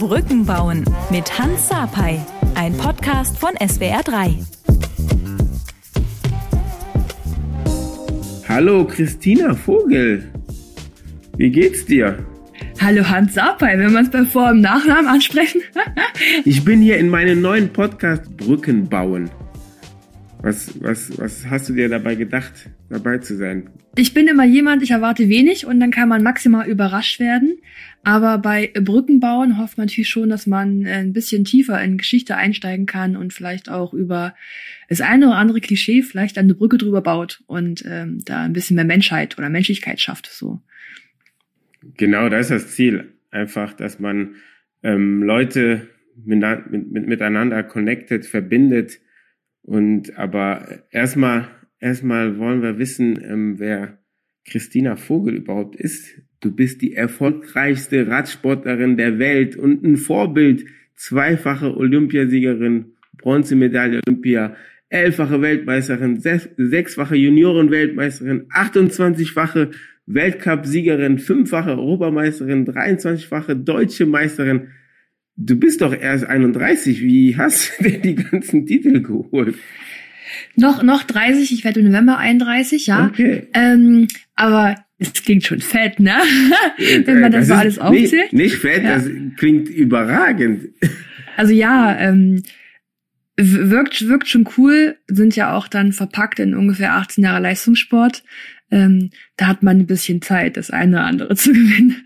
Brücken bauen mit Hans Sapai, ein Podcast von SWR3. Hallo Christina Vogel, wie geht's dir? Hallo Hans Sapai, wenn wir uns bei Vor- und Nachnamen ansprechen. ich bin hier in meinem neuen Podcast Brücken bauen. Was, was, was hast du dir dabei gedacht, dabei zu sein? Ich bin immer jemand, ich erwarte wenig und dann kann man maximal überrascht werden. Aber bei Brückenbauen hofft man natürlich schon, dass man ein bisschen tiefer in Geschichte einsteigen kann und vielleicht auch über das eine oder andere Klischee vielleicht eine Brücke drüber baut und ähm, da ein bisschen mehr Menschheit oder Menschlichkeit schafft. So. Genau, das ist das Ziel. Einfach, dass man ähm, Leute mit, mit, miteinander connected, verbindet und aber erstmal, erstmal wollen wir wissen, ähm, wer Christina Vogel überhaupt ist. Du bist die erfolgreichste Radsportlerin der Welt und ein Vorbild. Zweifache Olympiasiegerin, Bronzemedaille Olympia, elffache Weltmeisterin, sechsfache Juniorenweltmeisterin, 28-fache Weltcup-Siegerin, fünffache Europameisterin, 23-fache deutsche Meisterin. Du bist doch erst 31. Wie hast du denn die ganzen Titel geholt? Noch, noch 30, ich werde im November 31, ja. Okay. Ähm, aber es klingt schon fett, ne? Wenn man das, das so alles aufzählt. Nicht, nicht fett, ja. das klingt überragend. Also ja, ähm, wirkt, wirkt schon cool, sind ja auch dann verpackt in ungefähr 18 Jahre Leistungssport. Ähm, da hat man ein bisschen Zeit, das eine oder andere zu gewinnen.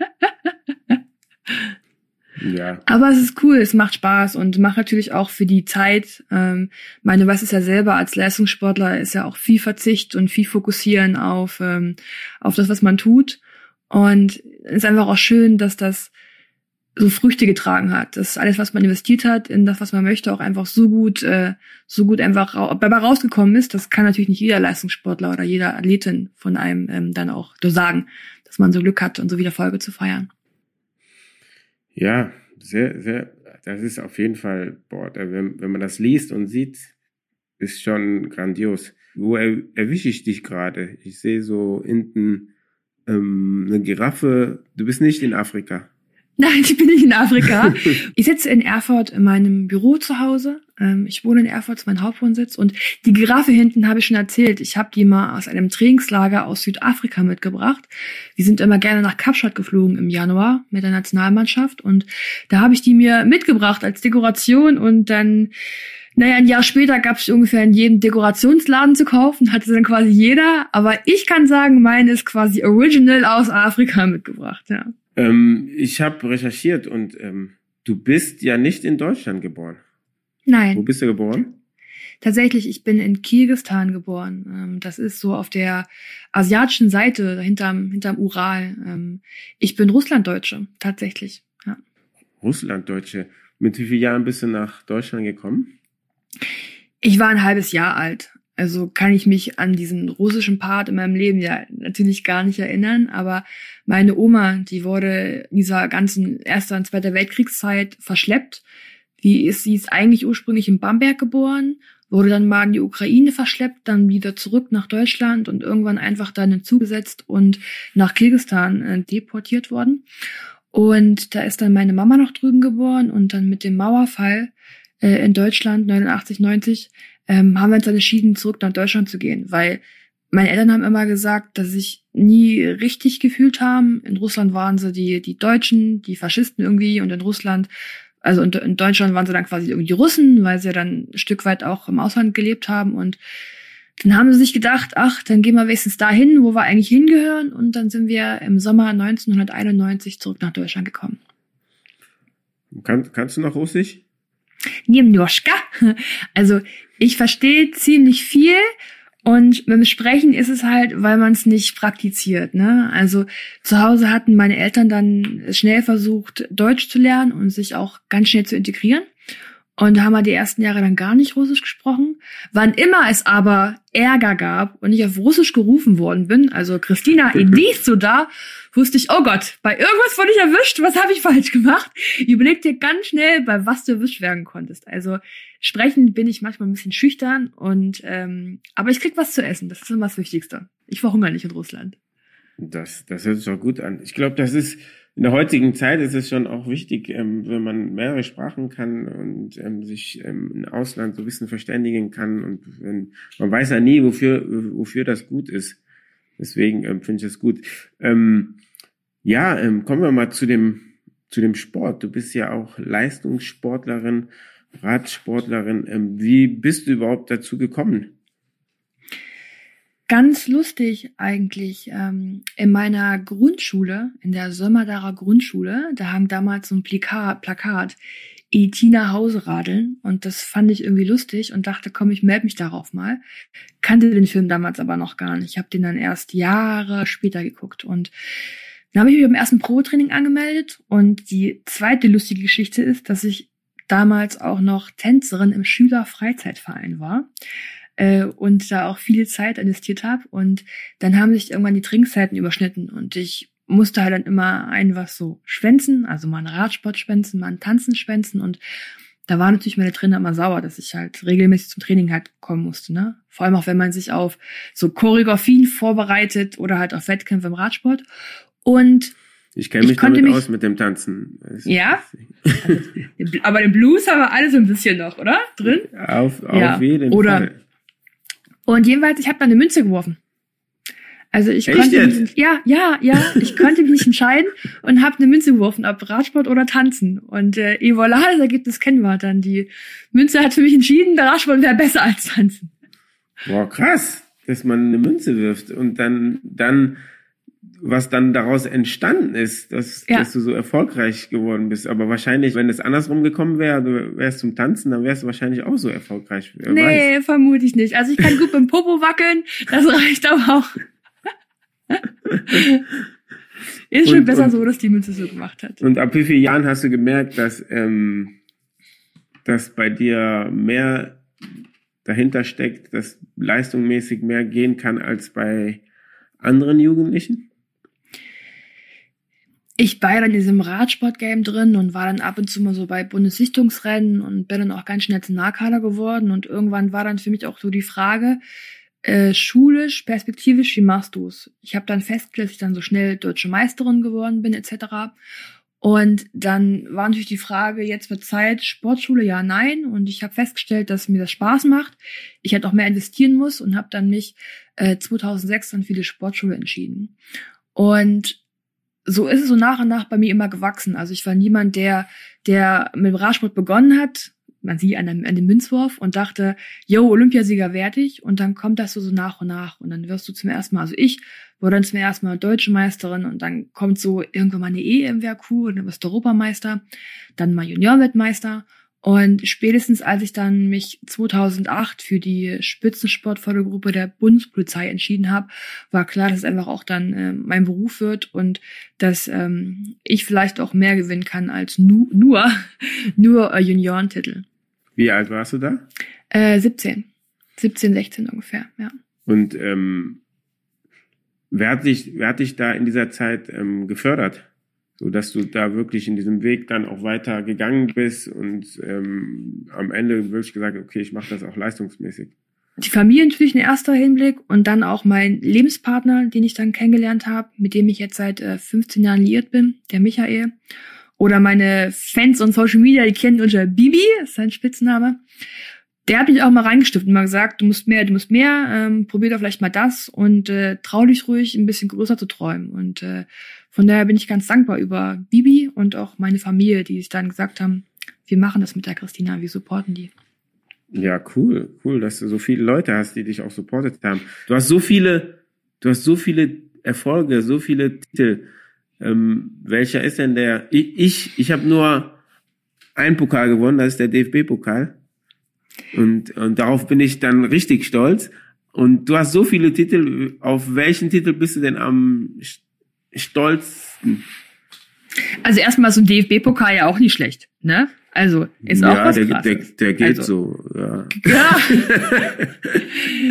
Ja. Aber es ist cool, es macht Spaß und macht natürlich auch für die Zeit. Ähm, meine, was ist ja selber als Leistungssportler, ist ja auch viel Verzicht und viel Fokussieren auf, ähm, auf das, was man tut. Und es ist einfach auch schön, dass das so Früchte getragen hat, dass alles, was man investiert hat, in das, was man möchte, auch einfach so gut, äh, so gut einfach ra rausgekommen ist. Das kann natürlich nicht jeder Leistungssportler oder jeder Athletin von einem ähm, dann auch so sagen, dass man so Glück hat und so wieder Folge zu feiern. Ja, sehr, sehr, das ist auf jeden Fall, boah, wenn, wenn man das liest und sieht, ist schon grandios. Wo er, erwische ich dich gerade? Ich sehe so hinten ähm, eine Giraffe. Du bist nicht in Afrika. Nein, ich bin nicht in Afrika. ich sitze in Erfurt in meinem Büro zu Hause. Ähm, ich wohne in Erfurt, ist mein Hauptwohnsitz. Und die Giraffe hinten habe ich schon erzählt. Ich habe die mal aus einem Trainingslager aus Südafrika mitgebracht. Wir sind immer gerne nach Kapstadt geflogen im Januar mit der Nationalmannschaft. Und da habe ich die mir mitgebracht als Dekoration. Und dann naja, ein Jahr später gab es ungefähr in jedem Dekorationsladen zu kaufen, hatte dann quasi jeder. Aber ich kann sagen, meine ist quasi original aus Afrika mitgebracht, ja. Ähm, ich habe recherchiert und ähm, du bist ja nicht in Deutschland geboren. Nein. Wo bist du geboren? Tatsächlich, ich bin in Kirgistan geboren. Ähm, das ist so auf der asiatischen Seite, hinterm, hinterm Ural. Ähm, ich bin Russlanddeutsche, tatsächlich. Ja. Russlanddeutsche. Mit wie vielen Jahren bist du nach Deutschland gekommen? Ich war ein halbes Jahr alt. Also kann ich mich an diesen russischen Part in meinem Leben ja natürlich gar nicht erinnern, aber meine Oma, die wurde in dieser ganzen Erster und Zweiter Weltkriegszeit verschleppt. Die ist, sie ist eigentlich ursprünglich in Bamberg geboren, wurde dann mal in die Ukraine verschleppt, dann wieder zurück nach Deutschland und irgendwann einfach dann hinzugesetzt und nach Kirgistan äh, deportiert worden. Und da ist dann meine Mama noch drüben geboren und dann mit dem Mauerfall äh, in Deutschland 89, 90 ähm, haben wir uns dann entschieden, zurück nach Deutschland zu gehen, weil meine Eltern haben immer gesagt, dass sie sich nie richtig gefühlt haben. In Russland waren sie die, die Deutschen, die Faschisten irgendwie und in Russland, also in, in Deutschland waren sie dann quasi irgendwie die Russen, weil sie dann ein Stück weit auch im Ausland gelebt haben und dann haben sie sich gedacht, ach, dann gehen wir wenigstens dahin, wo wir eigentlich hingehören. Und dann sind wir im Sommer 1991 zurück nach Deutschland gekommen. Kann, kannst du noch Russisch? Niemnoschka. Also ich verstehe ziemlich viel und beim Sprechen ist es halt, weil man es nicht praktiziert. Ne? Also zu Hause hatten meine Eltern dann schnell versucht, Deutsch zu lernen und sich auch ganz schnell zu integrieren. Und haben wir die ersten Jahre dann gar nicht Russisch gesprochen. Wann immer es aber Ärger gab und ich auf Russisch gerufen worden bin, also Christina, idist du da, wusste ich, oh Gott, bei irgendwas wurde ich erwischt, was habe ich falsch gemacht? Überleg dir ganz schnell, bei was du erwischt werden konntest. Also sprechen bin ich manchmal ein bisschen schüchtern und ähm, aber ich krieg was zu essen, das ist immer das Wichtigste. Ich verhungere nicht in Russland. Das, das hört sich auch gut an. Ich glaube, das ist in der heutigen Zeit ist es schon auch wichtig, ähm, wenn man mehrere Sprachen kann und ähm, sich ähm, im Ausland so ein bisschen verständigen kann und wenn, man weiß ja nie, wofür, wofür das gut ist. Deswegen ähm, finde ich das gut. Ähm, ja, ähm, kommen wir mal zu dem, zu dem Sport. Du bist ja auch Leistungssportlerin, Radsportlerin. Wie bist du überhaupt dazu gekommen? Ganz lustig eigentlich. Ähm, in meiner Grundschule, in der Sömmerdarer Grundschule, da hang damals so ein Plakat, Plakat E.T. nach Hause radeln und das fand ich irgendwie lustig und dachte, komm, ich melde mich darauf mal. Kannte den Film damals aber noch gar nicht. Ich habe den dann erst Jahre später geguckt und dann habe ich mich beim ersten Pro-Training angemeldet und die zweite lustige Geschichte ist, dass ich damals auch noch Tänzerin im Schülerfreizeitverein war äh, und da auch viele Zeit investiert habe. Und dann haben sich irgendwann die Trinkzeiten überschnitten und ich musste halt dann immer ein was so schwänzen, also mal einen Radsport schwänzen, mal einen Tanzen schwänzen und da war natürlich meine Trainer immer sauer, dass ich halt regelmäßig zum Training halt kommen musste, ne? Vor allem auch, wenn man sich auf so Choreografien vorbereitet oder halt auf Wettkämpfe im Radsport. Und ich kenne mich damit mich, aus mit dem Tanzen. Ja? aber den Blues haben wir alle so ein bisschen noch, oder? Drin? Auf, auf ja. jeden oder, Fall. Und jedenfalls, ich habe da eine Münze geworfen. Also ich Echt konnte jetzt? Mich, ja, ja, ja, ich konnte mich nicht entscheiden und habe eine Münze geworfen, ob Radsport oder Tanzen. Und äh, et voilà, das Ergebnis kennen wir dann. Die Münze hat für mich entschieden, der Radsport wäre besser als Tanzen. Boah, krass, dass man eine Münze wirft und dann, dann, was dann daraus entstanden ist, dass, ja. dass du so erfolgreich geworden bist. Aber wahrscheinlich, wenn es andersrum gekommen wäre, du wärst zum Tanzen, dann wärst du wahrscheinlich auch so erfolgreich. Wer nee, weiß. vermute ich nicht. Also ich kann gut beim Popo wackeln, das reicht aber auch. Ist schon und, besser und, so, dass die Münze so gemacht hat. Und ab wie vielen Jahren hast du gemerkt, dass, ähm, dass bei dir mehr dahinter steckt, dass leistungsmäßig mehr gehen kann als bei anderen Jugendlichen? Ich war dann in diesem Radsportgame drin und war dann ab und zu mal so bei Bundessichtungsrennen und bin dann auch ganz schnell Nationalkader geworden und irgendwann war dann für mich auch so die Frage, äh, schulisch, perspektivisch, wie machst du's? Ich habe dann festgestellt, dass ich dann so schnell deutsche Meisterin geworden bin, etc. Und dann war natürlich die Frage, jetzt wird Zeit, Sportschule, ja, nein. Und ich habe festgestellt, dass mir das Spaß macht. Ich halt auch mehr investieren muss und habe dann mich äh, 2006 dann für die Sportschule entschieden. Und so ist es so nach und nach bei mir immer gewachsen. Also ich war niemand, der, der mit dem Radsport begonnen hat, man sieht an dem, an dem Münzwurf und dachte, yo, Olympiasieger werde ich. Und dann kommt das so, so nach und nach. Und dann wirst du zum ersten Mal, also ich wurde dann zum ersten Mal deutsche Meisterin und dann kommt so irgendwann mal eine EM wäre und dann wirst du Europameister, dann mal Juniorwettmeister. Und spätestens als ich dann mich 2008 für die Spitzensportfördergruppe der Bundespolizei entschieden habe, war klar, dass es einfach auch dann äh, mein Beruf wird und dass ähm, ich vielleicht auch mehr gewinnen kann als nu nur nur äh, Juniorentitel. Wie alt warst du da? Äh, 17. 17, 16 ungefähr, ja. Und ähm, wer, hat dich, wer hat dich da in dieser Zeit ähm, gefördert? So dass du da wirklich in diesem Weg dann auch weiter gegangen bist und ähm, am Ende wirklich gesagt, okay, ich mache das auch leistungsmäßig. Die Familie natürlich in erster Hinblick und dann auch mein Lebenspartner, den ich dann kennengelernt habe, mit dem ich jetzt seit äh, 15 Jahren liiert bin, der Michael. Oder meine Fans und Social Media, die kennen unter Bibi, ist sein Spitzname. Der hat mich auch mal reingestiftet und mal gesagt, du musst mehr, du musst mehr, ähm, probier doch vielleicht mal das und äh, trau dich ruhig, ein bisschen größer zu träumen. Und äh, von daher bin ich ganz dankbar über Bibi und auch meine Familie, die sich dann gesagt haben, wir machen das mit der Christina, wir supporten die. Ja, cool, cool, dass du so viele Leute hast, die dich auch supportet haben. Du hast so viele, du hast so viele Erfolge, so viele Titel. Ähm, welcher ist denn der? Ich, ich, ich habe nur einen Pokal gewonnen, das ist der DFB-Pokal. Und, und darauf bin ich dann richtig stolz. Und du hast so viele Titel. Auf welchen Titel bist du denn am stolzsten? Also erstmal so ein DFB-Pokal ja auch nicht schlecht, ne? Also ist ja, auch was der, der, der geht also, so, ja. ja.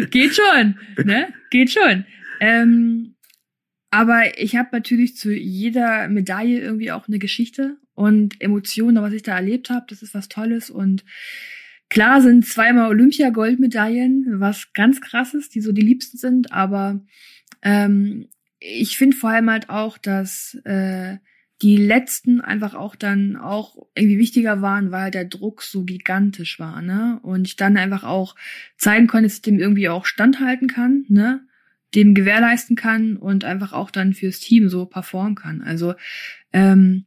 geht schon, ne? Geht schon. Ähm, aber ich habe natürlich zu jeder Medaille irgendwie auch eine Geschichte und Emotionen, was ich da erlebt habe. Das ist was Tolles und klar sind zweimal Olympia-Goldmedaillen, was ganz krasses, die so die liebsten sind. Aber ähm, ich finde vor allem halt auch, dass äh, die letzten einfach auch dann auch irgendwie wichtiger waren, weil der Druck so gigantisch war, ne? Und ich dann einfach auch zeigen konnte, dass ich dem irgendwie auch standhalten kann, ne? Dem gewährleisten kann und einfach auch dann fürs Team so performen kann. Also ähm,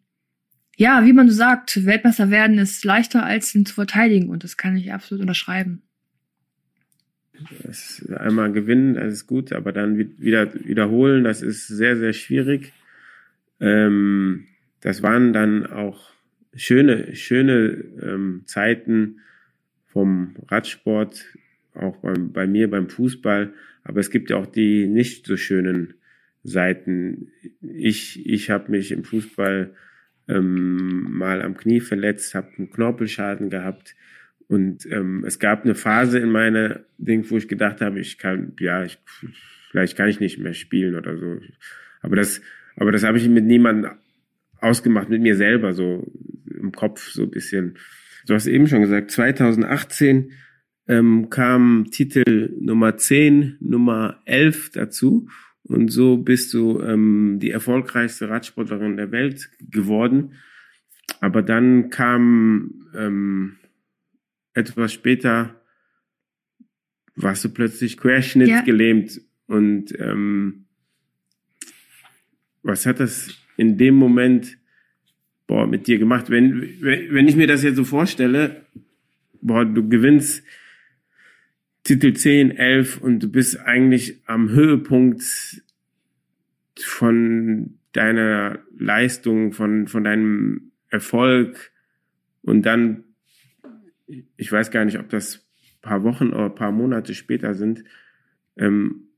ja, wie man so sagt, Weltmeister werden ist leichter als ihn zu verteidigen und das kann ich absolut unterschreiben. Das einmal gewinnen, das ist gut, aber dann wieder wiederholen, das ist sehr, sehr schwierig. Ähm, das waren dann auch schöne, schöne ähm, Zeiten vom Radsport, auch beim, bei mir beim Fußball. Aber es gibt ja auch die nicht so schönen Seiten. Ich, ich habe mich im Fußball ähm, mal am Knie verletzt, habe einen Knorpelschaden gehabt. Und ähm, es gab eine Phase in meiner Ding, wo ich gedacht habe, ich kann, ja, ich, vielleicht kann ich nicht mehr spielen oder so. Aber das aber das habe ich mit niemandem ausgemacht, mit mir selber, so im Kopf so ein bisschen. Du hast eben schon gesagt, 2018 ähm, kam Titel Nummer 10, Nummer 11 dazu. Und so bist du ähm, die erfolgreichste Radsportlerin der Welt geworden. Aber dann kam ähm, etwas später, warst du plötzlich querschnittsgelähmt ja. und ähm, was hat das in dem Moment boah, mit dir gemacht? Wenn, wenn ich mir das jetzt so vorstelle, boah, du gewinnst Titel 10, 11 und du bist eigentlich am Höhepunkt von deiner Leistung, von, von deinem Erfolg und dann, ich weiß gar nicht, ob das paar Wochen oder paar Monate später sind, ähm,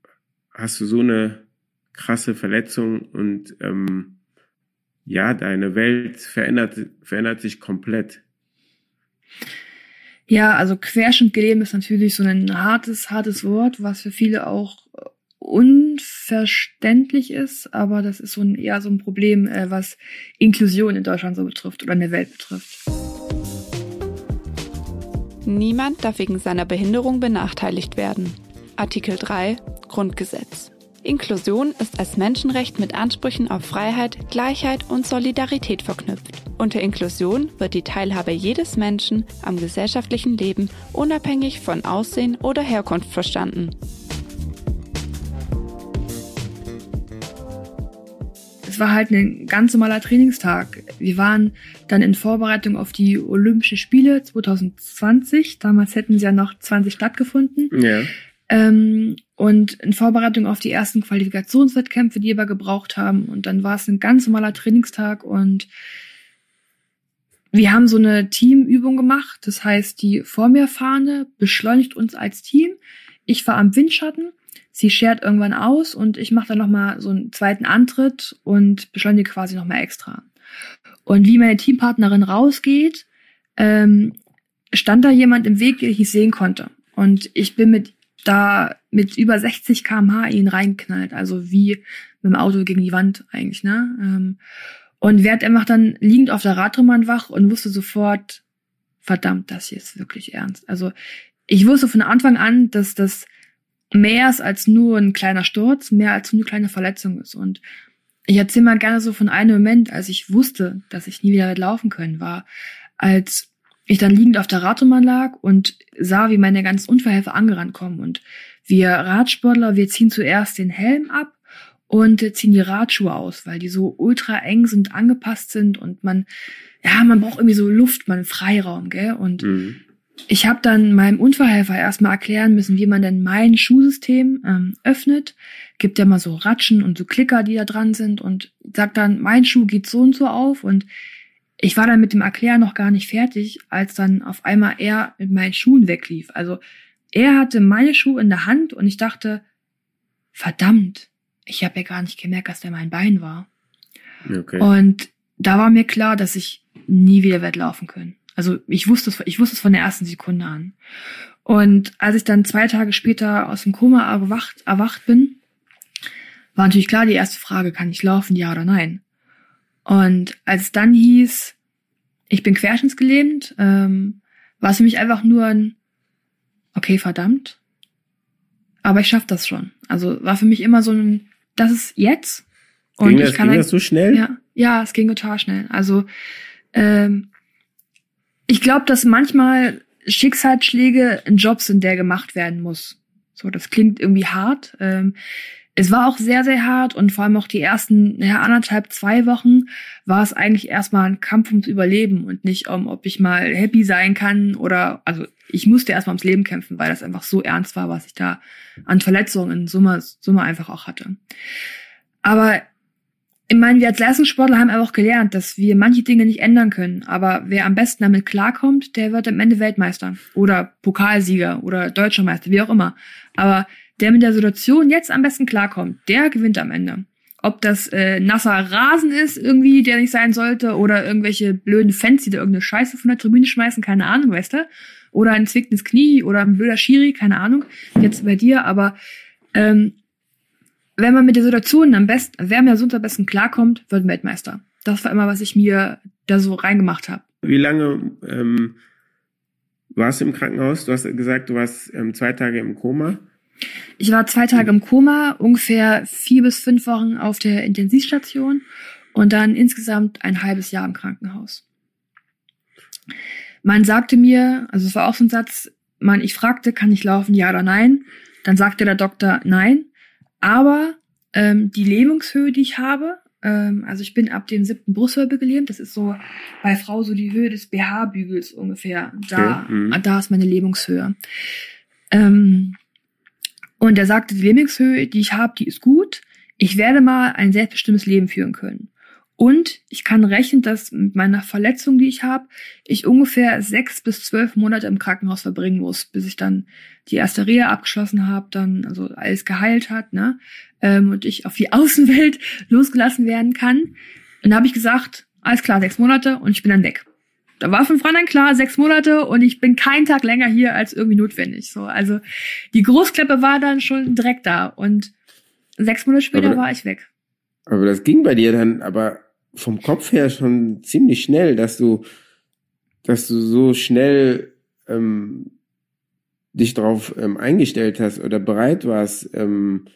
hast du so eine krasse Verletzung und ähm, ja, deine Welt verändert, verändert sich komplett. Ja, also Querschnittgelähmt ist natürlich so ein hartes, hartes Wort, was für viele auch unverständlich ist, aber das ist so ein, eher so ein Problem, äh, was Inklusion in Deutschland so betrifft oder in der Welt betrifft. Niemand darf wegen seiner Behinderung benachteiligt werden. Artikel 3 Grundgesetz. Inklusion ist als Menschenrecht mit Ansprüchen auf Freiheit, Gleichheit und Solidarität verknüpft. Unter Inklusion wird die Teilhabe jedes Menschen am gesellschaftlichen Leben unabhängig von Aussehen oder Herkunft verstanden. Es war halt ein ganz normaler Trainingstag. Wir waren dann in Vorbereitung auf die Olympischen Spiele 2020. Damals hätten sie ja noch 20 stattgefunden. Ja. Ähm, und in Vorbereitung auf die ersten Qualifikationswettkämpfe, die wir gebraucht haben. Und dann war es ein ganz normaler Trainingstag und wir haben so eine Teamübung gemacht. Das heißt, die vor mir Fahne beschleunigt uns als Team. Ich fahre am Windschatten. Sie schert irgendwann aus und ich mache dann nochmal so einen zweiten Antritt und beschleunige quasi nochmal extra. Und wie meine Teampartnerin rausgeht, ähm, stand da jemand im Weg, den ich nicht sehen konnte. Und ich bin mit da mit über 60 kmh ihn reinknallt, also wie mit dem Auto gegen die Wand eigentlich, ne? Ähm, und werd einfach dann liegend auf der Radrennbahn wach und wusste sofort, verdammt, das hier ist wirklich ernst. Also ich wusste von Anfang an, dass das mehr ist als nur ein kleiner Sturz, mehr als nur eine kleine Verletzung ist. Und ich erzähle mal gerne so von einem Moment, als ich wusste, dass ich nie wieder laufen können, war, als ich dann liegend auf der Radrennbahn lag und sah, wie meine ganzen Unfallhelfer angerannt kommen. Und wir Radsportler, wir ziehen zuerst den Helm ab und ziehen die Radschuhe aus, weil die so ultra eng sind, angepasst sind und man, ja, man braucht irgendwie so Luft, man Freiraum, gell? Und mhm. ich habe dann meinem Unfallhelfer erstmal erklären müssen, wie man denn mein Schuhsystem ähm, öffnet. Gibt ja mal so Ratschen und so Klicker, die da dran sind und sagt dann, mein Schuh geht so und so auf und ich war dann mit dem Erklären noch gar nicht fertig, als dann auf einmal er mit meinen Schuhen weglief. Also er hatte meine Schuhe in der Hand und ich dachte, verdammt, ich habe ja gar nicht gemerkt, dass der mein Bein war. Okay. Und da war mir klar, dass ich nie wieder werde laufen können. Also ich wusste es, ich wusste es von der ersten Sekunde an. Und als ich dann zwei Tage später aus dem Koma erwacht, erwacht bin, war natürlich klar die erste Frage, kann ich laufen, ja oder nein? Und als es dann hieß, ich bin querschnittsgelähmt, ähm, war es für mich einfach nur ein, okay, verdammt, aber ich schaff das schon. Also war für mich immer so ein, das ist jetzt. Und ging das, ich kann ging halt, das so schnell? Ja, Ja, es ging total schnell. Also ähm, ich glaube, dass manchmal Schicksalsschläge ein Job sind, der gemacht werden muss. So, das klingt irgendwie hart. Ähm, es war auch sehr, sehr hart und vor allem auch die ersten ja, anderthalb, zwei Wochen war es eigentlich erstmal ein Kampf ums Überleben und nicht um, ob ich mal happy sein kann oder, also ich musste erstmal ums Leben kämpfen, weil das einfach so ernst war, was ich da an Verletzungen in Summe, Summe einfach auch hatte. Aber ich meine, wir als Leistungssportler haben einfach gelernt, dass wir manche Dinge nicht ändern können. Aber wer am besten damit klarkommt, der wird am Ende Weltmeister oder Pokalsieger oder Deutscher Meister, wie auch immer. Aber der mit der Situation jetzt am besten klarkommt, der gewinnt am Ende. Ob das äh, nasser Rasen ist, irgendwie, der nicht sein sollte, oder irgendwelche blöden Fans, die da irgendeine Scheiße von der Tribüne schmeißen, keine Ahnung, weißt du? Oder ein zwickendes Knie oder ein blöder Schiri, keine Ahnung, jetzt bei dir, aber ähm, wenn man mit der Situation am besten, wer mir sonst am besten klarkommt, wird Weltmeister. Das war immer, was ich mir da so reingemacht habe. Wie lange ähm, warst du im Krankenhaus? Du hast gesagt, du warst ähm, zwei Tage im Koma. Ich war zwei Tage im Koma, ungefähr vier bis fünf Wochen auf der Intensivstation und dann insgesamt ein halbes Jahr im Krankenhaus. Man sagte mir, also es war auch so ein Satz, man, ich fragte, kann ich laufen, ja oder nein? Dann sagte der Doktor, nein. Aber ähm, die Lähmungshöhe, die ich habe, ähm, also ich bin ab dem siebten Brustwirbel gelähmt, das ist so bei Frau so die Höhe des BH-Bügels ungefähr. Da, okay. mhm. da ist meine Lähmungshöhe. Ähm, und er sagte, die Lebenshöhe, die ich habe, die ist gut. Ich werde mal ein selbstbestimmtes Leben führen können. Und ich kann rechnen, dass mit meiner Verletzung, die ich habe, ich ungefähr sechs bis zwölf Monate im Krankenhaus verbringen muss, bis ich dann die erste Reha abgeschlossen habe, dann also alles geheilt hat, ne? Ähm, und ich auf die Außenwelt losgelassen werden kann. Und da habe ich gesagt, alles klar, sechs Monate und ich bin dann weg da war von vornherein klar, sechs Monate und ich bin keinen Tag länger hier als irgendwie notwendig. So, also die Großkleppe war dann schon direkt da und sechs Monate später aber, war ich weg. Aber das ging bei dir dann aber vom Kopf her schon ziemlich schnell, dass du, dass du so schnell ähm, dich darauf ähm, eingestellt hast oder bereit warst, ähm,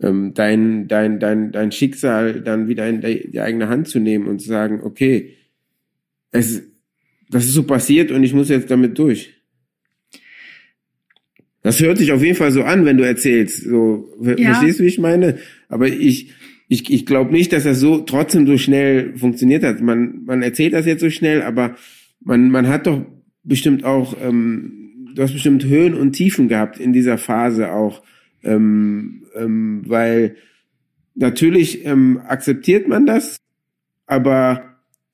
ähm, dein, dein, dein, dein Schicksal dann wieder in die, die eigene Hand zu nehmen und zu sagen, okay, es, das ist so passiert und ich muss jetzt damit durch. Das hört sich auf jeden Fall so an, wenn du erzählst. So, ja. verstehst du, wie ich meine? Aber ich, ich, ich glaube nicht, dass das so trotzdem so schnell funktioniert hat. Man, man erzählt das jetzt so schnell, aber man, man hat doch bestimmt auch, ähm, du hast bestimmt Höhen und Tiefen gehabt in dieser Phase auch, ähm, ähm, weil natürlich ähm, akzeptiert man das, aber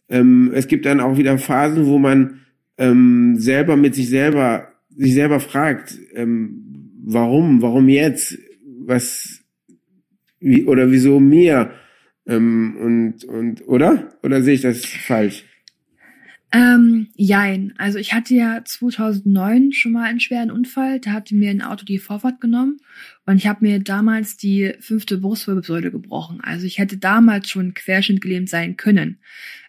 ähm, es gibt dann auch wieder Phasen, wo man ähm, selber mit sich selber sich selber fragt, ähm, warum, warum jetzt, was, wie oder wieso mir ähm, und und oder oder sehe ich das falsch? Ähm, jein. Also ich hatte ja 2009 schon mal einen schweren Unfall. Da hatte mir ein Auto die Vorfahrt genommen und ich habe mir damals die fünfte Brustwirbelsäule gebrochen. Also ich hätte damals schon querschnittgelähmt sein können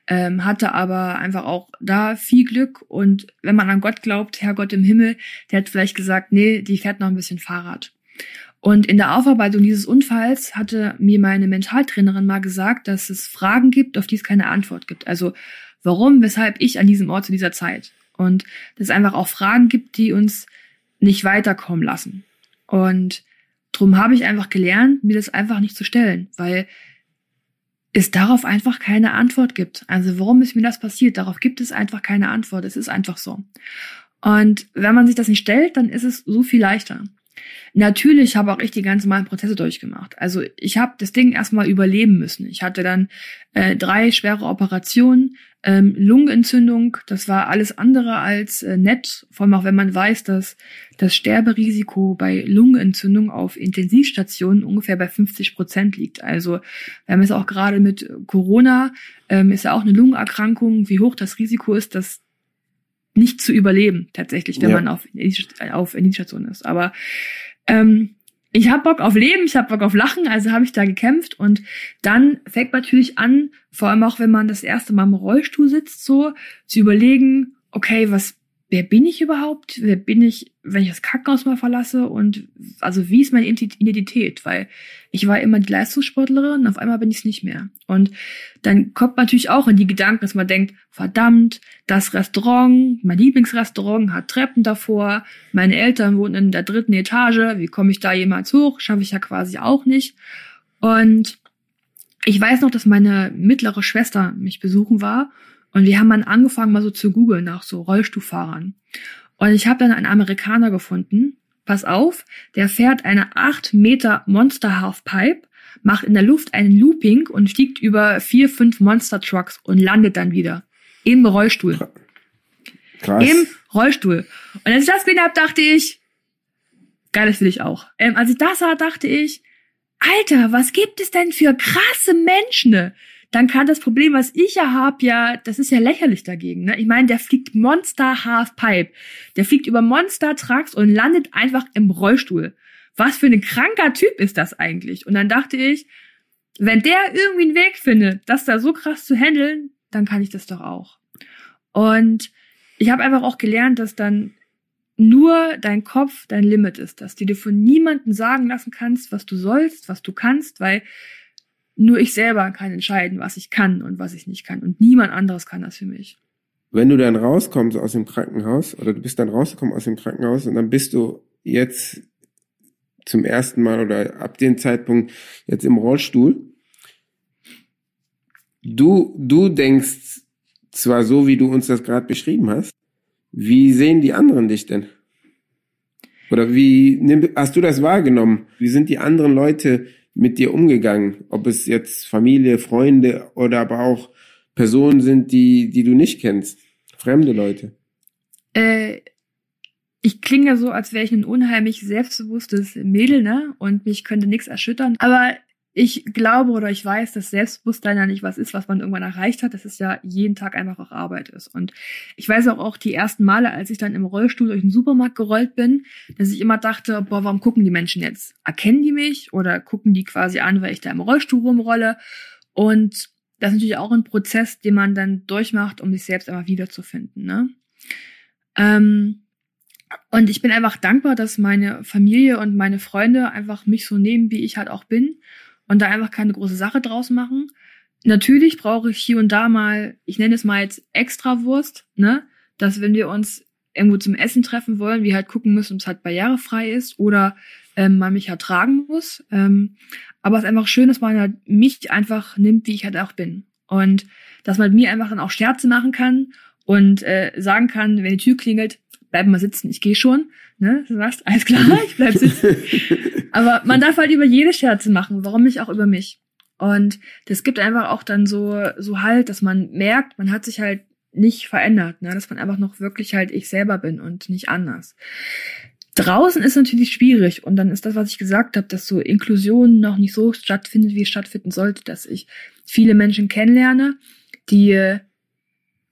ähm, hatte aber einfach auch da viel Glück und wenn man an Gott glaubt, Herr Gott im Himmel, der hat vielleicht gesagt, nee, die fährt noch ein bisschen Fahrrad. Und in der Aufarbeitung dieses Unfalls hatte mir meine Mentaltrainerin mal gesagt, dass es Fragen gibt, auf die es keine Antwort gibt. Also warum, weshalb ich an diesem Ort zu dieser Zeit. Und dass es einfach auch Fragen gibt, die uns nicht weiterkommen lassen. Und drum habe ich einfach gelernt, mir das einfach nicht zu stellen, weil es darauf einfach keine Antwort gibt. Also warum ist mir das passiert? Darauf gibt es einfach keine Antwort. Es ist einfach so. Und wenn man sich das nicht stellt, dann ist es so viel leichter. Natürlich habe auch ich die ganz normalen Prozesse durchgemacht. Also ich habe das Ding erstmal überleben müssen. Ich hatte dann äh, drei schwere Operationen, ähm, Lungenentzündung, das war alles andere als äh, nett, vor allem auch wenn man weiß, dass das Sterberisiko bei Lungenentzündung auf Intensivstationen ungefähr bei 50 Prozent liegt. Also wir haben es auch gerade mit Corona, ähm, ist ja auch eine Lungenerkrankung, wie hoch das Risiko ist, dass nicht zu überleben, tatsächlich, wenn ja. man auf, auf Intensivstation ist. Aber ähm, ich habe Bock auf Leben, ich habe Bock auf Lachen, also habe ich da gekämpft und dann fängt man natürlich an, vor allem auch wenn man das erste Mal im Rollstuhl sitzt, so zu überlegen, okay, was wer bin ich überhaupt? Wer bin ich, wenn ich das Krankenhaus mal verlasse? Und also wie ist meine Identität? Weil ich war immer die Leistungssportlerin, auf einmal bin ich es nicht mehr. Und dann kommt man natürlich auch in die Gedanken, dass man denkt, verdammt, das Restaurant, mein Lieblingsrestaurant hat Treppen davor, meine Eltern wohnen in der dritten Etage, wie komme ich da jemals hoch? Schaffe ich ja quasi auch nicht. Und ich weiß noch, dass meine mittlere Schwester mich besuchen war und wir haben dann angefangen, mal so zu googeln nach so Rollstuhlfahrern. Und ich habe dann einen Amerikaner gefunden. Pass auf, der fährt eine 8 Meter Monster Halfpipe, macht in der Luft einen Looping und fliegt über vier, fünf Monster Trucks und landet dann wieder. Im Rollstuhl. Krass. Im Rollstuhl. Und als ich das gesehen habe, dachte ich, geil, das will ich auch. Ähm, als ich das sah, dachte ich, Alter, was gibt es denn für krasse Menschen? Dann kann das Problem, was ich ja hab, ja, das ist ja lächerlich dagegen. Ne? Ich meine, der fliegt Monster Halfpipe. Der fliegt über Monster Trucks und landet einfach im Rollstuhl. Was für ein kranker Typ ist das eigentlich? Und dann dachte ich, wenn der irgendwie einen Weg findet, das da so krass zu handeln, dann kann ich das doch auch. Und ich habe einfach auch gelernt, dass dann nur dein Kopf dein Limit ist, dass du dir von niemandem sagen lassen kannst, was du sollst, was du kannst, weil nur ich selber kann entscheiden, was ich kann und was ich nicht kann. Und niemand anderes kann das für mich. Wenn du dann rauskommst aus dem Krankenhaus oder du bist dann rausgekommen aus dem Krankenhaus und dann bist du jetzt zum ersten Mal oder ab dem Zeitpunkt jetzt im Rollstuhl. Du, du denkst zwar so, wie du uns das gerade beschrieben hast. Wie sehen die anderen dich denn? Oder wie hast du das wahrgenommen? Wie sind die anderen Leute mit dir umgegangen? Ob es jetzt Familie, Freunde oder aber auch Personen sind, die, die du nicht kennst, fremde Leute? Äh, ich klinge so, als wäre ich ein unheimlich selbstbewusstes Mädel, ne? Und mich könnte nichts erschüttern. Aber ich glaube oder ich weiß, dass Selbstbewusstsein ja nicht was ist, was man irgendwann erreicht hat, dass es ja jeden Tag einfach auch Arbeit ist. Und ich weiß auch, auch die ersten Male, als ich dann im Rollstuhl durch den Supermarkt gerollt bin, dass ich immer dachte, boah, warum gucken die Menschen jetzt? Erkennen die mich oder gucken die quasi an, weil ich da im Rollstuhl rumrolle? Und das ist natürlich auch ein Prozess, den man dann durchmacht, um sich selbst einmal wiederzufinden. Ne? Ähm, und ich bin einfach dankbar, dass meine Familie und meine Freunde einfach mich so nehmen, wie ich halt auch bin und da einfach keine große Sache draus machen. Natürlich brauche ich hier und da mal, ich nenne es mal jetzt Extrawurst, ne? Dass wenn wir uns irgendwo zum Essen treffen wollen, wir halt gucken müssen, ob es halt barrierefrei ist oder ähm, man mich halt tragen muss. Ähm, aber es ist einfach schön, dass man halt mich einfach nimmt, wie ich halt auch bin. Und dass man mit mir einfach dann auch Scherze machen kann und äh, sagen kann, wenn die Tür klingelt, bleib mal sitzen, ich gehe schon. Ne? Du sagst, alles klar, ich bleib sitzen. Aber man darf halt über jede Scherze machen, warum nicht auch über mich. Und das gibt einfach auch dann so, so halt, dass man merkt, man hat sich halt nicht verändert, ne? dass man einfach noch wirklich halt ich selber bin und nicht anders. Draußen ist natürlich schwierig und dann ist das, was ich gesagt habe, dass so Inklusion noch nicht so stattfindet, wie es stattfinden sollte, dass ich viele Menschen kennenlerne, die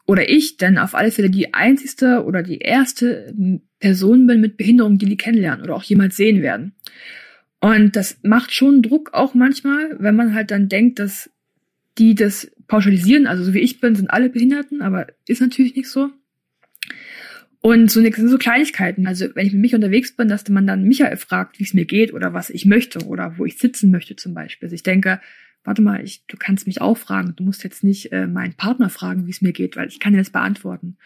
oder ich dann auf alle Fälle die einzigste oder die erste Person bin mit Behinderung, die die kennenlernen oder auch jemals sehen werden. Und das macht schon Druck auch manchmal, wenn man halt dann denkt, dass die das pauschalisieren, also so wie ich bin, sind alle Behinderten, aber ist natürlich nicht so. Und so sind so Kleinigkeiten. Also wenn ich mit mich unterwegs bin, dass man dann Michael fragt, wie es mir geht oder was ich möchte oder wo ich sitzen möchte zum Beispiel. Also ich denke, warte mal, ich, du kannst mich auch fragen. Du musst jetzt nicht äh, meinen Partner fragen, wie es mir geht, weil ich kann dir das beantworten.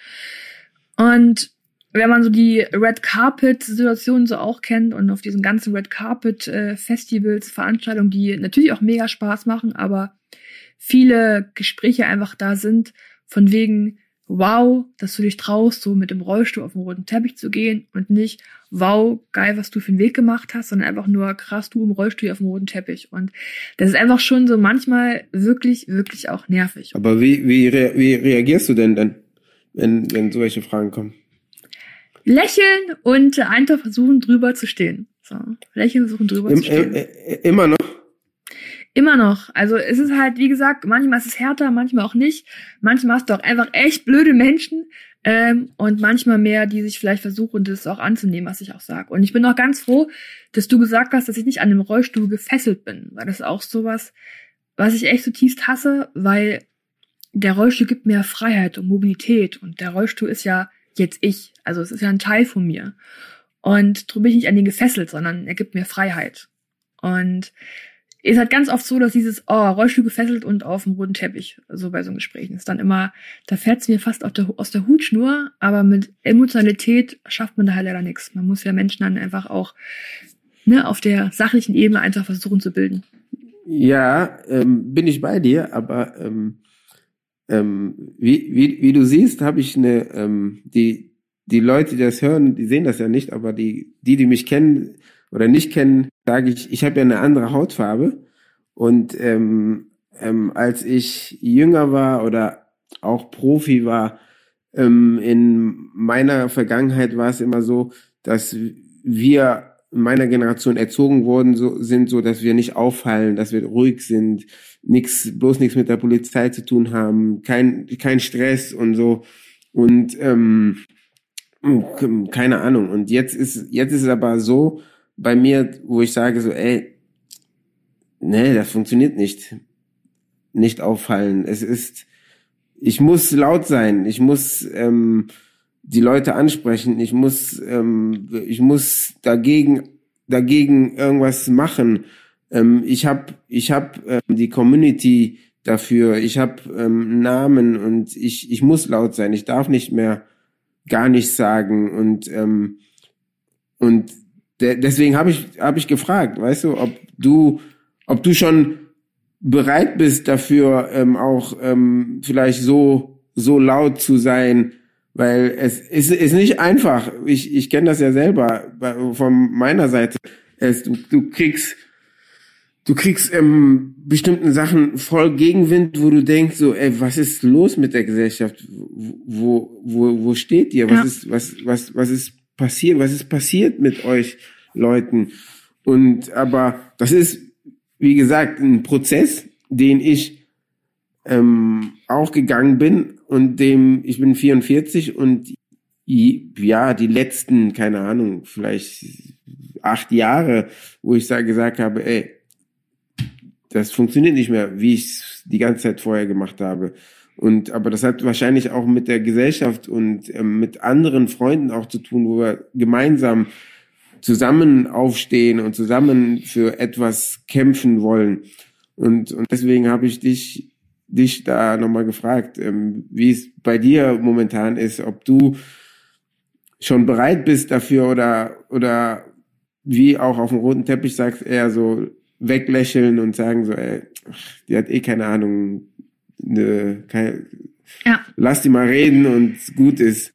Und wenn man so die Red Carpet Situation so auch kennt und auf diesen ganzen Red Carpet äh, Festivals, Veranstaltungen, die natürlich auch mega Spaß machen, aber viele Gespräche einfach da sind, von wegen, wow, dass du dich traust, so mit dem Rollstuhl auf den roten Teppich zu gehen und nicht, wow, geil, was du für einen Weg gemacht hast, sondern einfach nur krass, du im Rollstuhl auf dem roten Teppich. Und das ist einfach schon so manchmal wirklich, wirklich auch nervig. Aber wie, wie, rea wie reagierst du denn dann, wenn, wenn solche Fragen kommen? Lächeln und einfach versuchen, drüber zu stehen. So, lächeln, versuchen, drüber Im, zu stehen. Äh, äh, immer noch? Immer noch. Also es ist halt, wie gesagt, manchmal ist es härter, manchmal auch nicht. Manchmal hast du auch einfach echt blöde Menschen ähm, und manchmal mehr, die sich vielleicht versuchen, das auch anzunehmen, was ich auch sage. Und ich bin auch ganz froh, dass du gesagt hast, dass ich nicht an dem Rollstuhl gefesselt bin, weil das ist auch sowas, was ich echt zutiefst hasse, weil der Rollstuhl gibt mir Freiheit und Mobilität und der Rollstuhl ist ja jetzt ich. Also es ist ja ein Teil von mir. Und darum bin ich nicht an den gefesselt, sondern er gibt mir Freiheit. Und ist halt ganz oft so, dass dieses, oh, Rollstuhl gefesselt und auf dem roten Teppich, so bei so einem Gespräch, ist dann immer, da fährt es mir fast der, aus der Hutschnur, aber mit Emotionalität schafft man da halt leider nichts. Man muss ja Menschen dann einfach auch ne, auf der sachlichen Ebene einfach versuchen zu bilden. Ja, ähm, bin ich bei dir, aber ähm, ähm, wie, wie, wie du siehst, habe ich eine, ähm, die, die Leute, die das hören, die sehen das ja nicht, aber die, die, die mich kennen oder nicht kennen, sage ich, ich habe ja eine andere Hautfarbe. Und ähm, ähm, als ich jünger war oder auch Profi war, ähm, in meiner Vergangenheit war es immer so, dass wir in meiner Generation erzogen worden so, sind, so dass wir nicht auffallen, dass wir ruhig sind, nix, bloß nichts mit der Polizei zu tun haben, kein, kein Stress und so. Und ähm, keine Ahnung. Und jetzt ist, jetzt ist es aber so bei mir, wo ich sage so, ey, nee, das funktioniert nicht. Nicht auffallen. Es ist, ich muss laut sein. Ich muss ähm, die Leute ansprechen. Ich muss, ähm, ich muss dagegen, dagegen irgendwas machen. Ähm, ich habe, ich habe ähm, die Community dafür. Ich habe ähm, Namen und ich, ich muss laut sein. Ich darf nicht mehr gar nichts sagen und ähm, und de deswegen habe ich habe ich gefragt, weißt du, ob du ob du schon bereit bist dafür ähm, auch ähm, vielleicht so so laut zu sein, weil es ist, ist nicht einfach. Ich ich kenne das ja selber bei, von meiner Seite. Es, du, du kriegst du kriegst ähm, bestimmten Sachen voll Gegenwind, wo du denkst so, ey, was ist los mit der Gesellschaft? Wo wo wo steht ihr? Was ja. ist was was was ist passiert? Was ist passiert mit euch Leuten? Und aber das ist wie gesagt ein Prozess, den ich ähm, auch gegangen bin und dem ich bin 44 und ja, die letzten, keine Ahnung, vielleicht acht Jahre, wo ich da gesagt habe, ey, das funktioniert nicht mehr, wie ich es die ganze Zeit vorher gemacht habe. Und aber das hat wahrscheinlich auch mit der Gesellschaft und ähm, mit anderen Freunden auch zu tun, wo wir gemeinsam zusammen aufstehen und zusammen für etwas kämpfen wollen. Und, und deswegen habe ich dich dich da nochmal gefragt, ähm, wie es bei dir momentan ist, ob du schon bereit bist dafür oder oder wie auch auf dem roten Teppich sagst, eher so weglächeln und sagen so, ey, die hat eh keine Ahnung, ne, keine, ja. lass die mal reden und gut ist.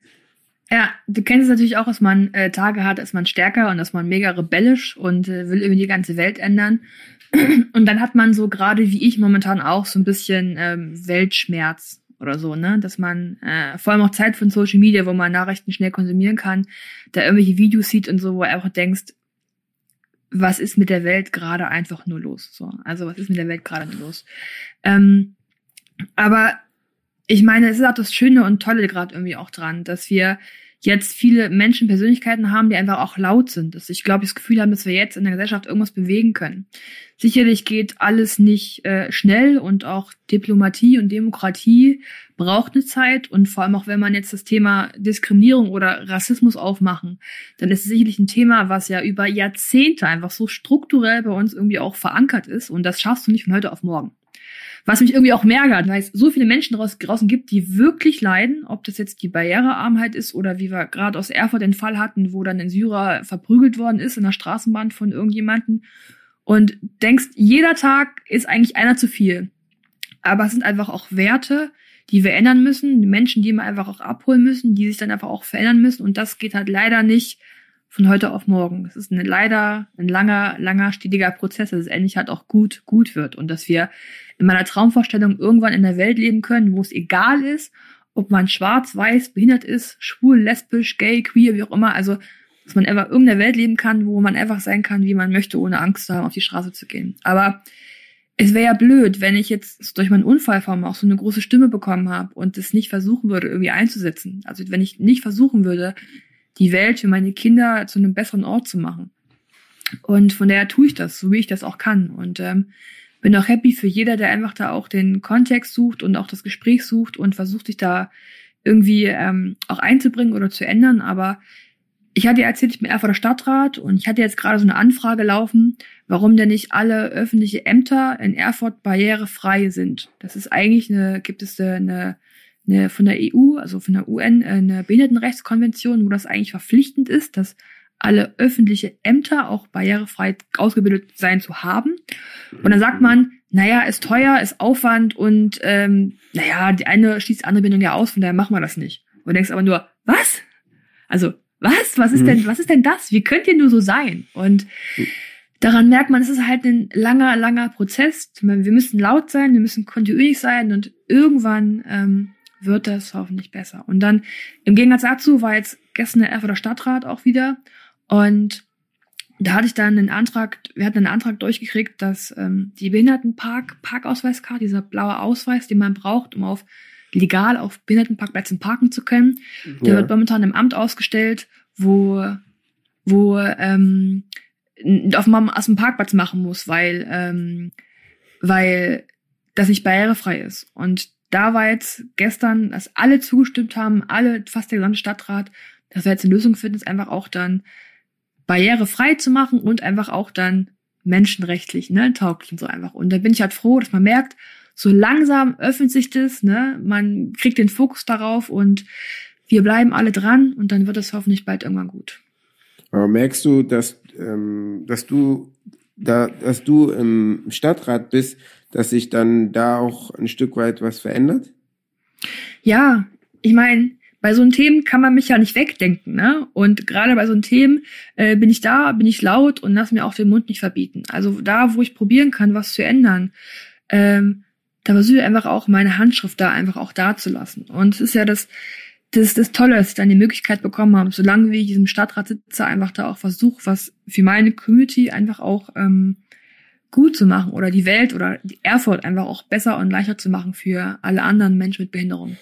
Ja, du kennst es natürlich auch, dass man äh, Tage hat, ist man stärker und dass man mega rebellisch und äh, will irgendwie die ganze Welt ändern. und dann hat man so gerade wie ich momentan auch so ein bisschen ähm, Weltschmerz oder so, ne? Dass man äh, vor allem auch Zeit von Social Media, wo man Nachrichten schnell konsumieren kann, da irgendwelche Videos sieht und so, wo er einfach denkst, was ist mit der Welt gerade einfach nur los? So, also was ist mit der Welt gerade nur los? Ähm, aber ich meine, es ist auch das Schöne und Tolle gerade irgendwie auch dran, dass wir jetzt viele Menschen, Persönlichkeiten haben, die einfach auch laut sind. Dass ich glaube, ich das Gefühl haben, dass wir jetzt in der Gesellschaft irgendwas bewegen können. Sicherlich geht alles nicht äh, schnell und auch Diplomatie und Demokratie braucht eine Zeit und vor allem auch wenn man jetzt das Thema Diskriminierung oder Rassismus aufmachen, dann ist es sicherlich ein Thema, was ja über Jahrzehnte einfach so strukturell bei uns irgendwie auch verankert ist und das schaffst du nicht von heute auf morgen. Was mich irgendwie auch mehr weil es so viele Menschen draußen gibt, die wirklich leiden, ob das jetzt die Barrierearmheit ist oder wie wir gerade aus Erfurt den Fall hatten, wo dann ein Syrer verprügelt worden ist in der Straßenbahn von irgendjemanden und denkst, jeder Tag ist eigentlich einer zu viel. Aber es sind einfach auch Werte, die wir ändern müssen, Menschen, die wir einfach auch abholen müssen, die sich dann einfach auch verändern müssen und das geht halt leider nicht von heute auf morgen. Das ist eine, leider ein langer, langer, stetiger Prozess, dass es endlich halt auch gut, gut wird und dass wir in meiner Traumvorstellung irgendwann in der Welt leben können, wo es egal ist, ob man schwarz, weiß, behindert ist, schwul, lesbisch, gay, queer, wie auch immer. Also, dass man einfach irgendeiner Welt leben kann, wo man einfach sein kann, wie man möchte, ohne Angst zu haben, auf die Straße zu gehen. Aber es wäre ja blöd, wenn ich jetzt durch meinen Unfallform auch so eine große Stimme bekommen habe und es nicht versuchen würde, irgendwie einzusetzen. Also wenn ich nicht versuchen würde, die Welt für meine Kinder zu einem besseren Ort zu machen. Und von daher tue ich das, so wie ich das auch kann. Und ähm, bin auch happy für jeder, der einfach da auch den Kontext sucht und auch das Gespräch sucht und versucht sich da irgendwie ähm, auch einzubringen oder zu ändern. Aber ich hatte ja erzählt, ich bin Erfurter Stadtrat und ich hatte jetzt gerade so eine Anfrage laufen, warum denn nicht alle öffentliche Ämter in Erfurt barrierefrei sind. Das ist eigentlich eine, gibt es eine, eine von der EU, also von der UN, eine Behindertenrechtskonvention, wo das eigentlich verpflichtend ist, dass alle öffentliche Ämter auch barrierefrei ausgebildet sein zu haben. Und dann sagt man, naja, ist teuer, ist Aufwand und ähm, naja, die eine schließt die andere Bindung ja aus, von daher machen wir das nicht. Und du denkst aber nur, was? Also, was? Was ist denn, hm. was ist denn das? Wie könnt ihr nur so sein? Und daran merkt man, es ist halt ein langer, langer Prozess. Wir müssen laut sein, wir müssen kontinuierlich sein und irgendwann ähm, wird das hoffentlich besser. Und dann im Gegensatz dazu war jetzt gestern der Erfurter Stadtrat auch wieder und da hatte ich dann einen Antrag, wir hatten einen Antrag durchgekriegt, dass ähm, die Behindertenpark Parkausweiskarte, dieser blaue Ausweis, den man braucht, um auf legal auf Behindertenparkplätzen parken zu können, ja. der wird momentan im Amt ausgestellt, wo wo ähm, auf man aus dem Parkplatz machen muss, weil ähm, weil das nicht barrierefrei ist. Und da war jetzt gestern, dass alle zugestimmt haben, alle, fast der gesamte Stadtrat, dass wir jetzt eine Lösung finden, ist einfach auch dann barrierefrei zu machen und einfach auch dann menschenrechtlich, ne, tauglich und so einfach. Und da bin ich halt froh, dass man merkt, so langsam öffnet sich das, ne, man kriegt den Fokus darauf und wir bleiben alle dran und dann wird es hoffentlich bald irgendwann gut. Aber merkst du, dass, ähm, dass du da, dass du im Stadtrat bist, dass sich dann da auch ein Stück weit was verändert? Ja, ich meine, bei so einem Themen kann man mich ja nicht wegdenken, ne? Und gerade bei so einem Themen äh, bin ich da, bin ich laut und lass mir auch den Mund nicht verbieten. Also da, wo ich probieren kann, was zu ändern, ähm, da versuche ich einfach auch meine Handschrift da einfach auch da zu lassen. Und es ist ja das, das, das Tolle, dass ich dann die Möglichkeit bekommen habe, solange wie ich diesem Stadtrat sitze, einfach da auch versuche, was für meine Community einfach auch ähm, gut zu machen oder die Welt oder die Erfurt einfach auch besser und leichter zu machen für alle anderen Menschen mit Behinderung.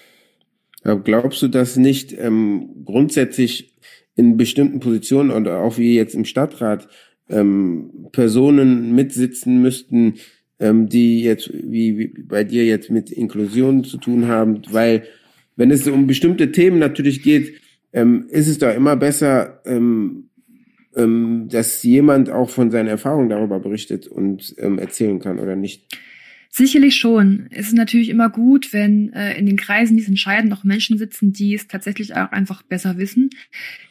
Glaubst du, dass nicht ähm, grundsätzlich in bestimmten Positionen und auch wie jetzt im Stadtrat ähm, Personen mitsitzen müssten, ähm, die jetzt wie, wie bei dir jetzt mit Inklusion zu tun haben, weil wenn es um bestimmte Themen natürlich geht, ähm, ist es doch immer besser, ähm, ähm, dass jemand auch von seinen Erfahrungen darüber berichtet und ähm, erzählen kann oder nicht. Sicherlich schon. Es ist natürlich immer gut, wenn äh, in den Kreisen, die es entscheiden, noch Menschen sitzen, die es tatsächlich auch einfach besser wissen.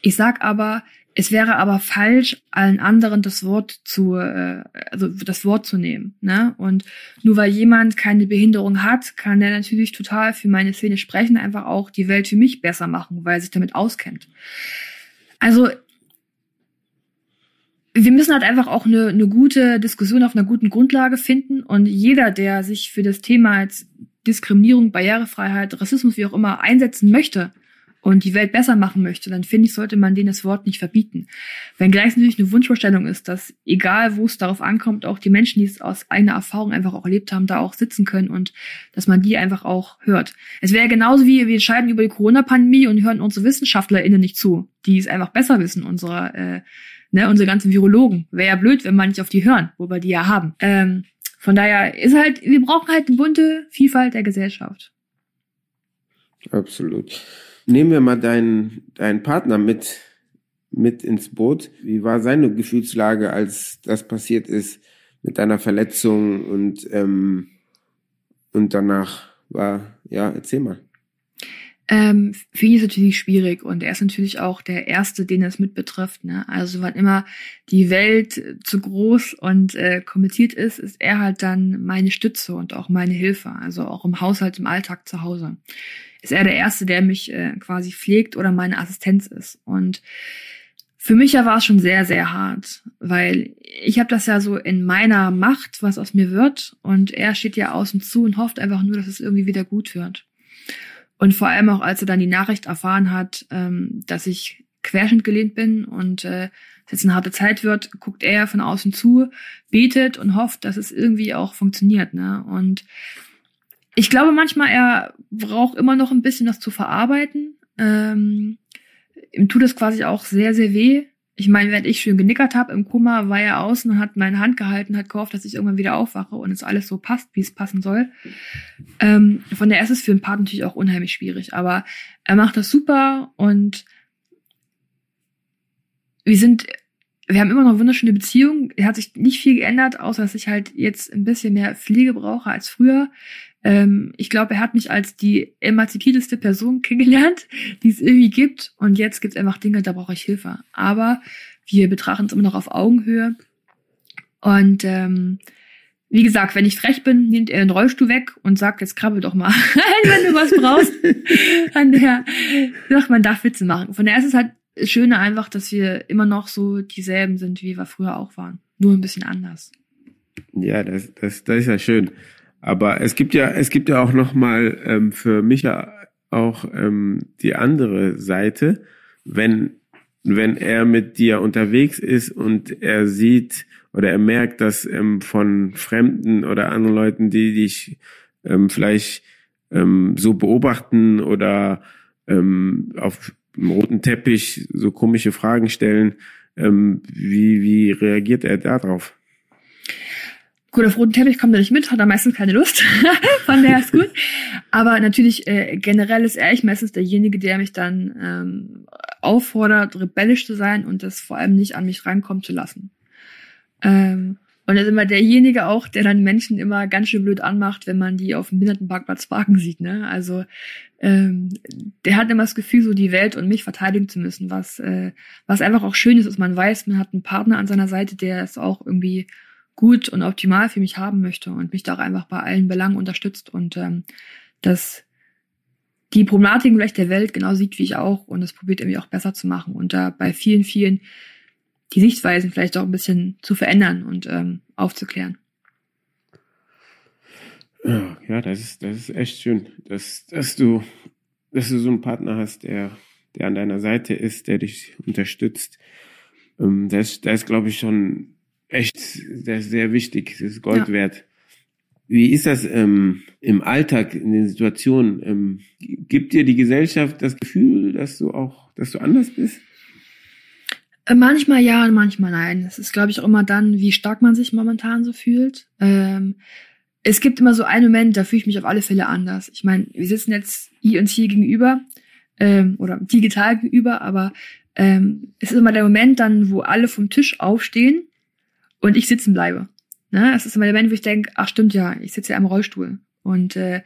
Ich sag aber, es wäre aber falsch, allen anderen das Wort zu, äh, also das Wort zu nehmen. Ne? Und nur weil jemand keine Behinderung hat, kann der natürlich total für meine Szene sprechen, einfach auch die Welt für mich besser machen, weil er sich damit auskennt. Also wir müssen halt einfach auch eine, eine gute Diskussion auf einer guten Grundlage finden und jeder, der sich für das Thema als Diskriminierung, Barrierefreiheit, Rassismus, wie auch immer einsetzen möchte und die Welt besser machen möchte, dann finde ich, sollte man denen das Wort nicht verbieten. Wenngleich natürlich eine Wunschvorstellung ist, dass egal wo es darauf ankommt, auch die Menschen, die es aus eigener Erfahrung einfach auch erlebt haben, da auch sitzen können und dass man die einfach auch hört. Es wäre genauso wie wir entscheiden über die Corona-Pandemie und hören unsere WissenschaftlerInnen nicht zu, die es einfach besser wissen, unsere äh, ne, unsere ganzen Virologen. Wäre ja blöd, wenn man nicht auf die hören, wo wir die ja haben. Ähm, von daher ist halt, wir brauchen halt eine bunte Vielfalt der Gesellschaft. Absolut. Nehmen wir mal deinen, deinen Partner mit, mit ins Boot. Wie war seine Gefühlslage, als das passiert ist mit deiner Verletzung und, ähm, und danach war, ja, erzähl mal. Ähm, für ihn ist es natürlich schwierig und er ist natürlich auch der Erste, den es mit betrifft. Ne? Also wann immer die Welt zu groß und äh, kompliziert ist, ist er halt dann meine Stütze und auch meine Hilfe. Also auch im Haushalt, im Alltag zu Hause. Ist er der Erste, der mich äh, quasi pflegt oder meine Assistenz ist. Und für mich ja war es schon sehr, sehr hart, weil ich habe das ja so in meiner Macht, was aus mir wird. Und er steht ja außen zu und hofft einfach nur, dass es irgendwie wieder gut wird. Und vor allem auch, als er dann die Nachricht erfahren hat, ähm, dass ich querschnittgelehnt bin und äh, es jetzt eine harte Zeit wird, guckt er von außen zu, betet und hofft, dass es irgendwie auch funktioniert. Ne? Und ich glaube manchmal, er braucht immer noch ein bisschen das zu verarbeiten. Ähm, ihm tut es quasi auch sehr, sehr weh. Ich meine, während ich schön genickert habe im Kummer, war er außen und hat meine Hand gehalten, hat gehofft, dass ich irgendwann wieder aufwache und es alles so passt, wie es passen soll. Ähm, von der ist es für einen Part natürlich auch unheimlich schwierig, aber er macht das super und wir sind, wir haben immer noch wunderschöne Beziehung. Er hat sich nicht viel geändert, außer dass ich halt jetzt ein bisschen mehr Pflege brauche als früher. Ähm, ich glaube, er hat mich als die emanzipierteste Person kennengelernt, die es irgendwie gibt. Und jetzt gibt es einfach Dinge, da brauche ich Hilfe. Aber wir betrachten es immer noch auf Augenhöhe. Und ähm, wie gesagt, wenn ich frech bin, nimmt er den Rollstuhl weg und sagt, jetzt krabbel doch mal, wenn du was brauchst. An der, sagt man darf Witze machen. Von daher ist es halt Schöne einfach, dass wir immer noch so dieselben sind, wie wir früher auch waren. Nur ein bisschen anders. Ja, das, das, das ist ja schön. Aber es gibt ja, es gibt ja auch noch mal ähm, für mich ja auch ähm, die andere Seite, wenn wenn er mit dir unterwegs ist und er sieht oder er merkt, dass ähm, von Fremden oder anderen Leuten, die dich ähm, vielleicht ähm, so beobachten oder ähm, auf dem roten Teppich so komische Fragen stellen, ähm, wie, wie reagiert er darauf? Gut, auf roten Teppich kommt er nicht mit, hat er meistens keine Lust. Von der ist gut. Aber natürlich, äh, generell ist er ich meistens derjenige, der mich dann ähm, auffordert, rebellisch zu sein und das vor allem nicht an mich rankommen zu lassen. Ähm, und er ist immer derjenige auch, der dann Menschen immer ganz schön blöd anmacht, wenn man die auf dem Behindertenparkplatz parken sieht. Ne? Also ähm, der hat immer das Gefühl, so die Welt und mich verteidigen zu müssen, was, äh, was einfach auch schön ist, dass man weiß, man hat einen Partner an seiner Seite, der es auch irgendwie gut und optimal für mich haben möchte und mich da auch einfach bei allen Belangen unterstützt und ähm, dass die Problematiken vielleicht der Welt genau sieht wie ich auch und es probiert irgendwie auch besser zu machen und da bei vielen, vielen die Sichtweisen vielleicht auch ein bisschen zu verändern und ähm, aufzuklären. Ja, das ist, das ist echt schön, dass, dass du, dass du so einen Partner hast, der, der an deiner Seite ist, der dich unterstützt. Ähm, das, das ist, glaube ich, schon echt sehr, sehr wichtig. Das ist Gold ja. wert. Wie ist das ähm, im Alltag, in den Situationen? Ähm, gibt dir die Gesellschaft das Gefühl, dass du auch, dass du anders bist? Äh, manchmal ja und manchmal nein. Es ist, glaube ich, auch immer dann, wie stark man sich momentan so fühlt. Ähm, es gibt immer so einen Moment, da fühle ich mich auf alle Fälle anders. Ich meine, wir sitzen jetzt hier und hier gegenüber ähm, oder digital gegenüber, aber ähm, es ist immer der Moment dann, wo alle vom Tisch aufstehen und ich sitzen bleibe. Ne? Es ist immer der Moment, wo ich denke, ach stimmt ja, ich sitze ja im Rollstuhl und äh,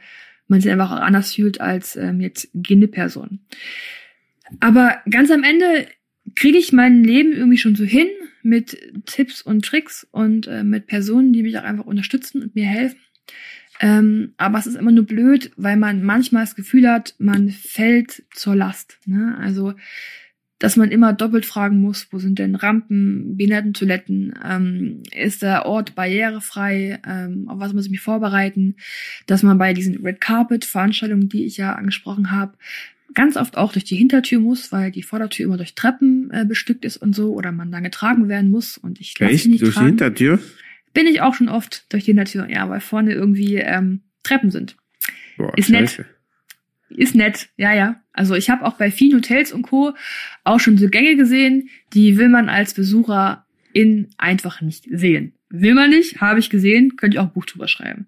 man sich einfach auch anders fühlt als ähm, jetzt gehende Person. Aber ganz am Ende kriege ich mein Leben irgendwie schon so hin mit Tipps und Tricks und äh, mit Personen, die mich auch einfach unterstützen und mir helfen. Ähm, aber es ist immer nur blöd, weil man manchmal das Gefühl hat, man fällt zur Last. Ne? Also dass man immer doppelt fragen muss, wo sind denn Rampen, Behindertentoiletten, ähm, ist der Ort barrierefrei, ähm, auf was muss ich mich vorbereiten, dass man bei diesen Red Carpet Veranstaltungen, die ich ja angesprochen habe, ganz oft auch durch die Hintertür muss, weil die Vordertür immer durch Treppen äh, bestückt ist und so, oder man dann getragen werden muss und ich lasse Echt? nicht durch tragen. die Hintertür? Bin ich auch schon oft durch die Hintertür, ja, weil vorne irgendwie ähm, Treppen sind. Boah, ist scheiße. Ist nett, ja, ja. Also ich habe auch bei vielen Hotels und Co. auch schon so Gänge gesehen, die will man als Besucher in einfach nicht sehen. Will man nicht, habe ich gesehen, könnte ich auch ein Buch drüber schreiben.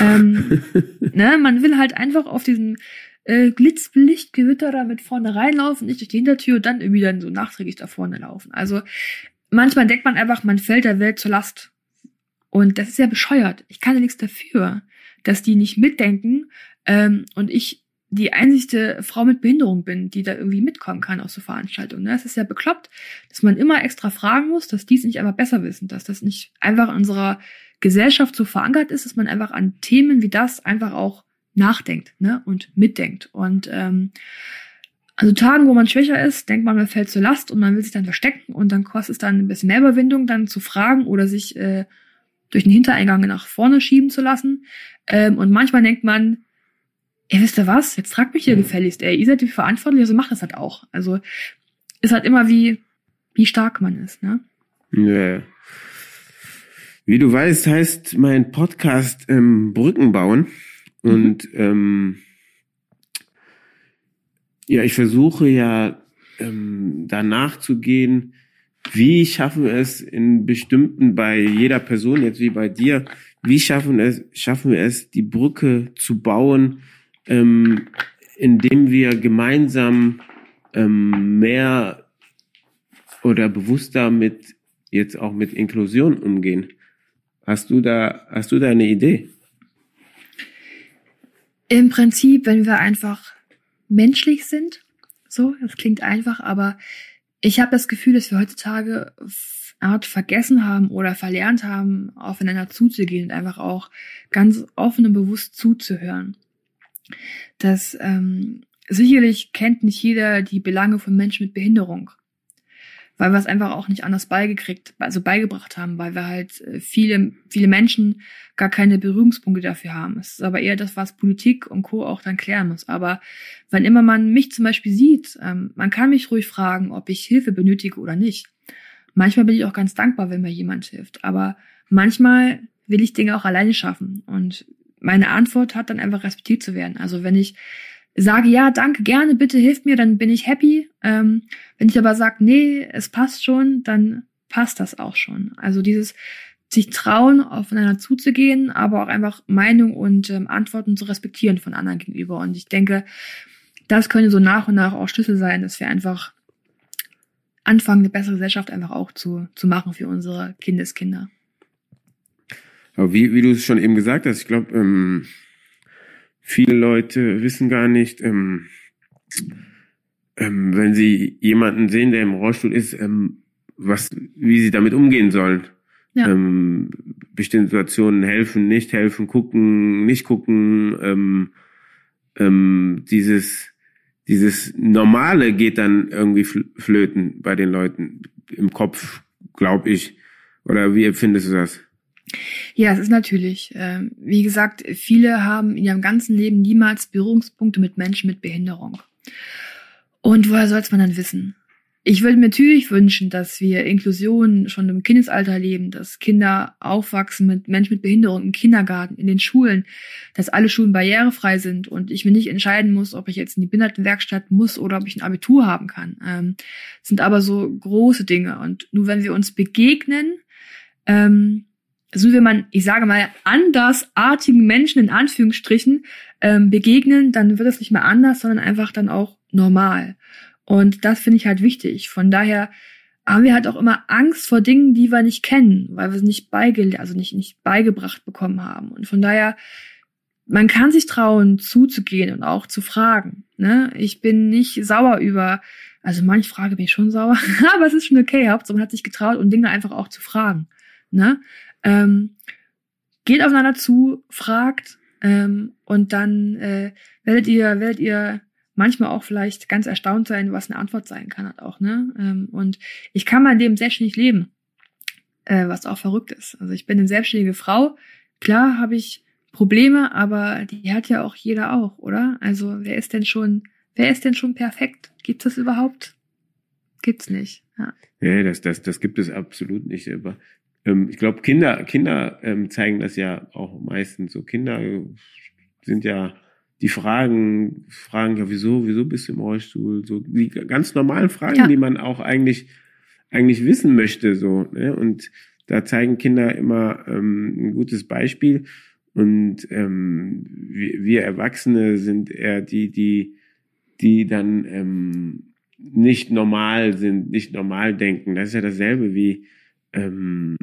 ähm, ne, man will halt einfach auf diesen äh, Glitzblichtgewitter da mit vorne reinlaufen, nicht durch die Hintertür und dann irgendwie dann so nachträglich da vorne laufen. Also manchmal denkt man einfach, man fällt der Welt zur Last. Und das ist ja bescheuert. Ich kann ja nichts dafür, dass die nicht mitdenken ähm, und ich die einzigste Frau mit Behinderung bin, die da irgendwie mitkommen kann aus so Veranstaltungen. Es ist ja bekloppt, dass man immer extra fragen muss, dass die es nicht einfach besser wissen, dass das nicht einfach in unserer Gesellschaft so verankert ist, dass man einfach an Themen wie das einfach auch nachdenkt ne? und mitdenkt. Und ähm, also Tagen, wo man schwächer ist, denkt man, man fällt zur Last und man will sich dann verstecken und dann kostet es dann ein bisschen mehr Überwindung, dann zu fragen oder sich äh, durch den Hintereingang nach vorne schieben zu lassen. Ähm, und manchmal denkt man, ihr wisst ihr was, jetzt tragt mich hier gefälligst, ey, ihr seid die Verantwortliche, also macht das halt auch. Also ist halt immer wie, wie stark man ist, ne? Ja. Wie du weißt, heißt mein Podcast ähm, Brücken bauen. Mhm. Und ähm, ja, ich versuche ja ähm, danach zu gehen, wie schaffen wir es in bestimmten, bei jeder Person, jetzt wie bei dir, wie schaffen es, schaffen wir es, die Brücke zu bauen, ähm, indem wir gemeinsam ähm, mehr oder bewusster mit jetzt auch mit Inklusion umgehen? Hast du da, hast du da eine Idee? Im Prinzip, wenn wir einfach menschlich sind, so, das klingt einfach, aber ich habe das Gefühl, dass wir heutzutage Art vergessen haben oder verlernt haben, aufeinander zuzugehen und einfach auch ganz offen und bewusst zuzuhören. Das ähm, sicherlich kennt nicht jeder die Belange von Menschen mit Behinderung weil wir es einfach auch nicht anders beigekriegt, also beigebracht haben, weil wir halt äh, viele, viele Menschen gar keine Berührungspunkte dafür haben. Es ist aber eher das, was Politik und Co. auch dann klären muss. Aber wenn immer man mich zum Beispiel sieht, ähm, man kann mich ruhig fragen, ob ich Hilfe benötige oder nicht. Manchmal bin ich auch ganz dankbar, wenn mir jemand hilft. Aber manchmal will ich Dinge auch alleine schaffen. Und meine Antwort hat dann einfach respektiert zu werden. Also wenn ich sage, ja, danke, gerne, bitte hilf mir, dann bin ich happy. Ähm, wenn ich aber sage, nee, es passt schon, dann passt das auch schon. Also dieses sich trauen, aufeinander zuzugehen, aber auch einfach Meinung und ähm, Antworten zu respektieren von anderen gegenüber. Und ich denke, das könnte so nach und nach auch Schlüssel sein, dass wir einfach anfangen, eine bessere Gesellschaft einfach auch zu, zu machen für unsere Kindeskinder. Aber wie, wie du es schon eben gesagt hast, ich glaube, ähm, Viele Leute wissen gar nicht, ähm, ähm, wenn sie jemanden sehen, der im Rollstuhl ist, ähm, was, wie sie damit umgehen sollen. Ja. Ähm, bestimmte Situationen helfen, nicht helfen, gucken, nicht gucken. Ähm, ähm, dieses, dieses Normale geht dann irgendwie flöten bei den Leuten im Kopf, glaube ich. Oder wie empfindest du das? Ja, es ist natürlich. Ähm, wie gesagt, viele haben in ihrem ganzen Leben niemals Berührungspunkte mit Menschen mit Behinderung. Und woher soll es man dann wissen? Ich würde mir natürlich wünschen, dass wir Inklusion schon im Kindesalter leben, dass Kinder aufwachsen mit Menschen mit Behinderung im Kindergarten, in den Schulen, dass alle Schulen barrierefrei sind und ich mir nicht entscheiden muss, ob ich jetzt in die Behindertenwerkstatt muss oder ob ich ein Abitur haben kann. Ähm, sind aber so große Dinge und nur wenn wir uns begegnen, ähm, so wie man, ich sage mal, andersartigen Menschen in Anführungsstrichen ähm, begegnen, dann wird es nicht mehr anders, sondern einfach dann auch normal. Und das finde ich halt wichtig. Von daher haben wir halt auch immer Angst vor Dingen, die wir nicht kennen, weil wir sie nicht beige also nicht, nicht beigebracht bekommen haben. Und von daher, man kann sich trauen, zuzugehen und auch zu fragen. Ne? Ich bin nicht sauer über, also manche Frage bin ich schon sauer, aber es ist schon okay, Hauptsache man hat sich getraut und Dinge einfach auch zu fragen. Ne? Ähm, geht aufeinander zu, fragt ähm, und dann äh, werdet ihr, werdet ihr manchmal auch vielleicht ganz erstaunt sein, was eine Antwort sein kann halt auch, ne? Ähm, und ich kann mein Leben selbstständig leben, äh, was auch verrückt ist. Also ich bin eine selbstständige Frau. Klar habe ich Probleme, aber die hat ja auch jeder auch, oder? Also wer ist denn schon, wer ist denn schon perfekt? Gibt's das überhaupt? Gibt's nicht. Ja. Ja, das, das, das gibt es absolut nicht. Aber ähm, ich glaube, Kinder, Kinder ähm, zeigen das ja auch meistens so. Kinder sind ja, die fragen, fragen ja, wieso, wieso bist du im Rollstuhl? So die ganz normalen Fragen, ja. die man auch eigentlich, eigentlich wissen möchte, so, ne? Und da zeigen Kinder immer ähm, ein gutes Beispiel. Und ähm, wir, wir Erwachsene sind eher die, die, die dann ähm, nicht normal sind, nicht normal denken. Das ist ja dasselbe wie, ähm,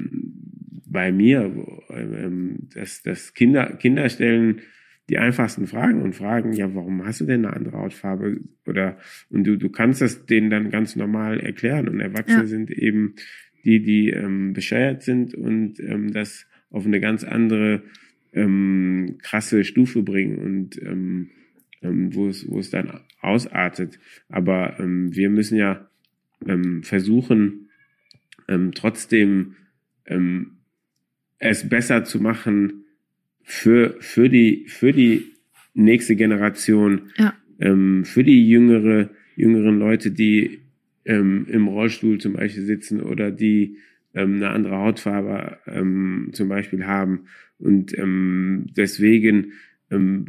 bei mir, ähm, dass, dass Kinder, Kinder stellen die einfachsten Fragen und fragen, ja, warum hast du denn eine andere Hautfarbe? Oder und du, du kannst das denen dann ganz normal erklären. Und Erwachsene ja. sind eben die, die ähm, bescheuert sind und ähm, das auf eine ganz andere ähm, krasse Stufe bringen und ähm, ähm, wo es wo es dann ausartet. Aber ähm, wir müssen ja ähm, versuchen, ähm, trotzdem ähm, es besser zu machen für, für, die, für die nächste Generation, ja. ähm, für die jüngere, jüngeren Leute, die ähm, im Rollstuhl zum Beispiel sitzen oder die ähm, eine andere Hautfarbe ähm, zum Beispiel haben. Und ähm, deswegen ähm,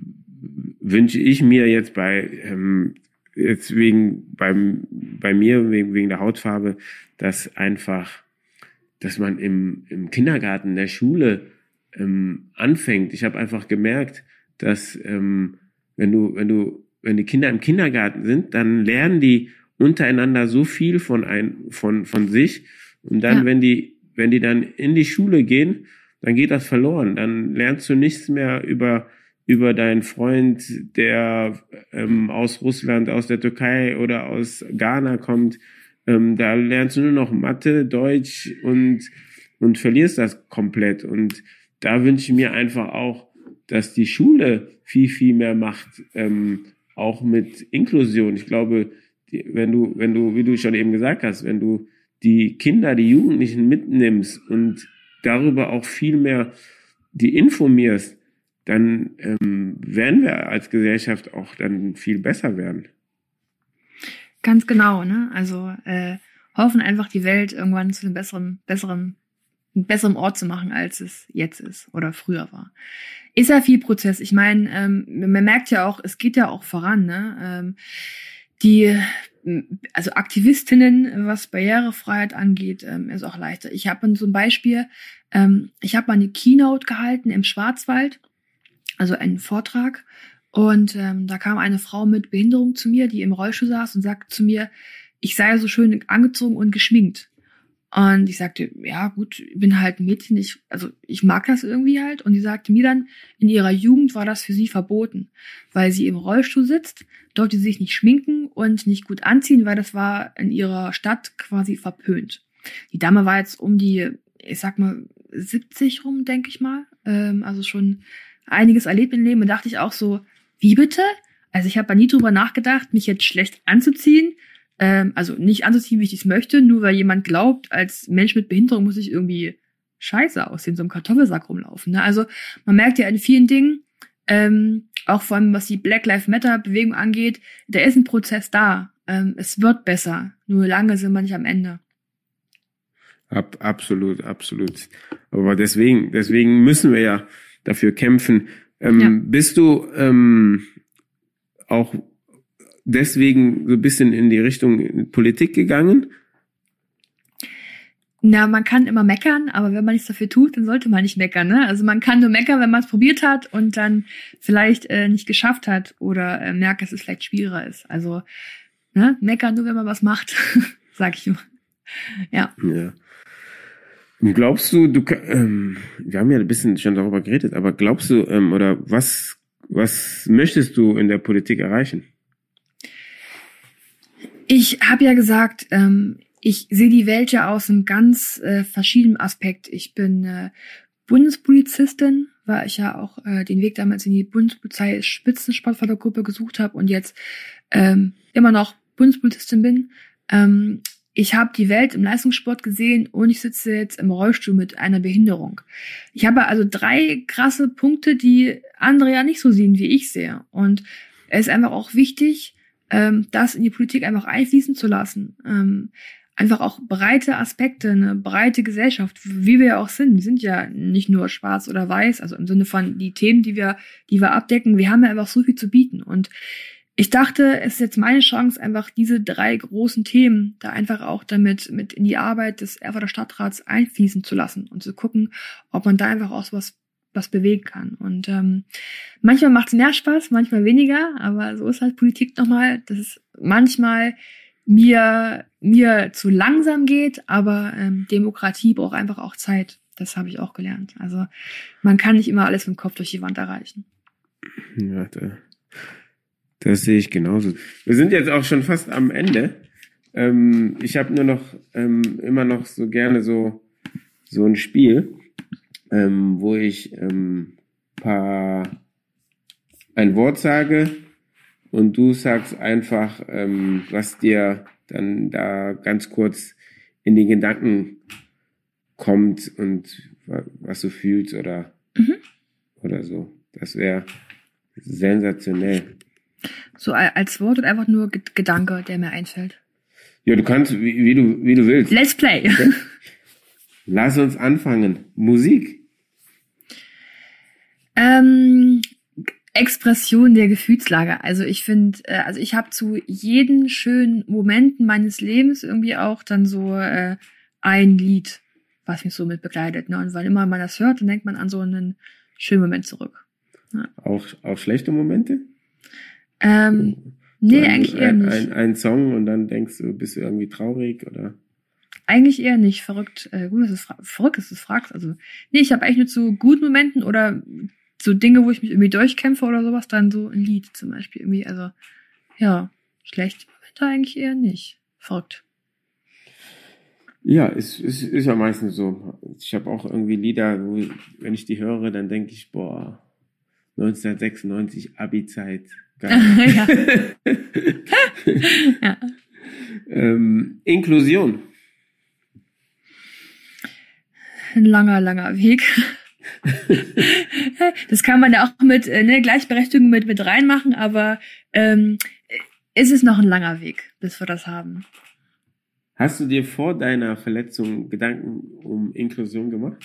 wünsche ich mir jetzt bei ähm, jetzt wegen beim bei mir wegen, wegen der Hautfarbe, dass einfach, dass man im, im Kindergarten der Schule ähm, anfängt. Ich habe einfach gemerkt, dass ähm, wenn du wenn du wenn die Kinder im Kindergarten sind, dann lernen die untereinander so viel von ein von von sich und dann ja. wenn die wenn die dann in die Schule gehen, dann geht das verloren. Dann lernst du nichts mehr über über deinen Freund, der ähm, aus Russland, aus der Türkei oder aus Ghana kommt. Ähm, da lernst du nur noch Mathe, Deutsch und, und verlierst das komplett. Und da wünsche ich mir einfach auch, dass die Schule viel, viel mehr macht, ähm, auch mit Inklusion. Ich glaube, die, wenn du, wenn du, wie du schon eben gesagt hast, wenn du die Kinder, die Jugendlichen mitnimmst und darüber auch viel mehr die informierst, dann ähm, werden wir als Gesellschaft auch dann viel besser werden. Ganz genau, ne? Also äh, hoffen einfach die Welt irgendwann zu einem besseren, besseren, besseren Ort zu machen, als es jetzt ist oder früher war. Ist ja viel Prozess. Ich meine, ähm, man merkt ja auch, es geht ja auch voran, ne? Ähm, die also Aktivistinnen, was Barrierefreiheit angeht, ähm, ist auch leichter. Ich habe so ein Beispiel, ähm, ich habe mal eine Keynote gehalten im Schwarzwald also einen Vortrag. Und ähm, da kam eine Frau mit Behinderung zu mir, die im Rollstuhl saß und sagte zu mir, ich sei so schön angezogen und geschminkt. Und ich sagte, ja gut, ich bin halt ein Mädchen, ich, also ich mag das irgendwie halt. Und die sagte mir dann, in ihrer Jugend war das für sie verboten, weil sie im Rollstuhl sitzt, durfte sie sich nicht schminken und nicht gut anziehen, weil das war in ihrer Stadt quasi verpönt. Die Dame war jetzt um die, ich sag mal, 70 rum, denke ich mal. Ähm, also schon einiges erlebt im Leben und dachte ich auch so, wie bitte? Also ich habe da nie drüber nachgedacht, mich jetzt schlecht anzuziehen. Ähm, also nicht anzuziehen, wie ich es möchte, nur weil jemand glaubt, als Mensch mit Behinderung muss ich irgendwie scheiße aussehen, so einem Kartoffelsack rumlaufen. Ne? Also man merkt ja in vielen Dingen, ähm, auch vor allem was die Black Lives Matter Bewegung angeht, da ist ein Prozess da. Ähm, es wird besser, nur lange sind wir nicht am Ende. Ab, absolut, absolut. Aber deswegen, deswegen müssen wir ja dafür kämpfen. Ähm, ja. Bist du ähm, auch deswegen so ein bisschen in die Richtung Politik gegangen? Na, man kann immer meckern, aber wenn man nichts dafür tut, dann sollte man nicht meckern. Ne? Also man kann nur meckern, wenn man es probiert hat und dann vielleicht äh, nicht geschafft hat oder äh, merkt, dass es vielleicht schwieriger ist. Also ne, meckern nur, wenn man was macht, sag ich immer. Ja. ja. Glaubst du, du, ähm, wir haben ja ein bisschen schon darüber geredet, aber glaubst du, ähm, oder was, was möchtest du in der Politik erreichen? Ich habe ja gesagt, ähm, ich sehe die Welt ja aus einem ganz äh, verschiedenen Aspekt. Ich bin äh, Bundespolizistin, weil ich ja auch äh, den Weg damals in die Bundespolizei Spitzensportfördergruppe gesucht habe und jetzt ähm, immer noch Bundespolizistin bin. Ähm, ich habe die Welt im Leistungssport gesehen und ich sitze jetzt im Rollstuhl mit einer Behinderung. Ich habe also drei krasse Punkte, die andere ja nicht so sehen, wie ich sehe. Und es ist einfach auch wichtig, ähm, das in die Politik einfach einfließen zu lassen. Ähm, einfach auch breite Aspekte, eine breite Gesellschaft, wie wir ja auch sind. Wir sind ja nicht nur schwarz oder weiß, also im Sinne von die Themen, die wir, die wir abdecken. Wir haben ja einfach so viel zu bieten. Und ich dachte, es ist jetzt meine Chance, einfach diese drei großen Themen da einfach auch damit mit in die Arbeit des Erfurter Stadtrats einfließen zu lassen und zu gucken, ob man da einfach auch so was, was bewegen kann. Und ähm, manchmal macht es mehr Spaß, manchmal weniger, aber so ist halt Politik nochmal, dass es manchmal mir, mir zu langsam geht, aber ähm, Demokratie braucht einfach auch Zeit. Das habe ich auch gelernt. Also man kann nicht immer alles mit dem Kopf durch die Wand erreichen. Ja, da das sehe ich genauso. Wir sind jetzt auch schon fast am Ende. Ähm, ich habe nur noch ähm, immer noch so gerne so so ein Spiel, ähm, wo ich ähm, paar ein Wort sage und du sagst einfach, ähm, was dir dann da ganz kurz in die Gedanken kommt und was du fühlst oder mhm. oder so. Das wäre sensationell. So als Wort oder einfach nur Gedanke, der mir einfällt? Ja, du kannst, wie, wie du, wie du willst. Let's play. Okay? Lass uns anfangen. Musik. Ähm, Expression der Gefühlslage. Also ich finde, äh, also ich habe zu jeden schönen Momenten meines Lebens irgendwie auch dann so äh, ein Lied, was mich so mit begleitet. Ne? Und wann immer man das hört, dann denkt man an so einen schönen Moment zurück. Ja. Auch, auch schlechte Momente? Ähm, nee, ein, eigentlich eher nicht. Ein, ein Song und dann denkst du, bist du irgendwie traurig oder? Eigentlich eher nicht. Verrückt. Äh, gut, dass es verrückt, dass du es fragst. Also, nee, ich habe eigentlich nur zu guten Momenten oder so Dinge, wo ich mich irgendwie durchkämpfe oder sowas, dann so ein Lied zum Beispiel irgendwie. Also, ja, schlecht Momente eigentlich eher nicht. Verrückt. Ja, es ist, ist, ist ja meistens so. Ich habe auch irgendwie Lieder, wo, wenn ich die höre, dann denke ich, boah, 1996 Abi-Zeit. ja. ja. Ähm, Inklusion. Ein langer, langer Weg. das kann man ja auch mit äh, ne, Gleichberechtigung mit, mit reinmachen, aber ähm, ist es noch ein langer Weg, bis wir das haben. Hast du dir vor deiner Verletzung Gedanken um Inklusion gemacht?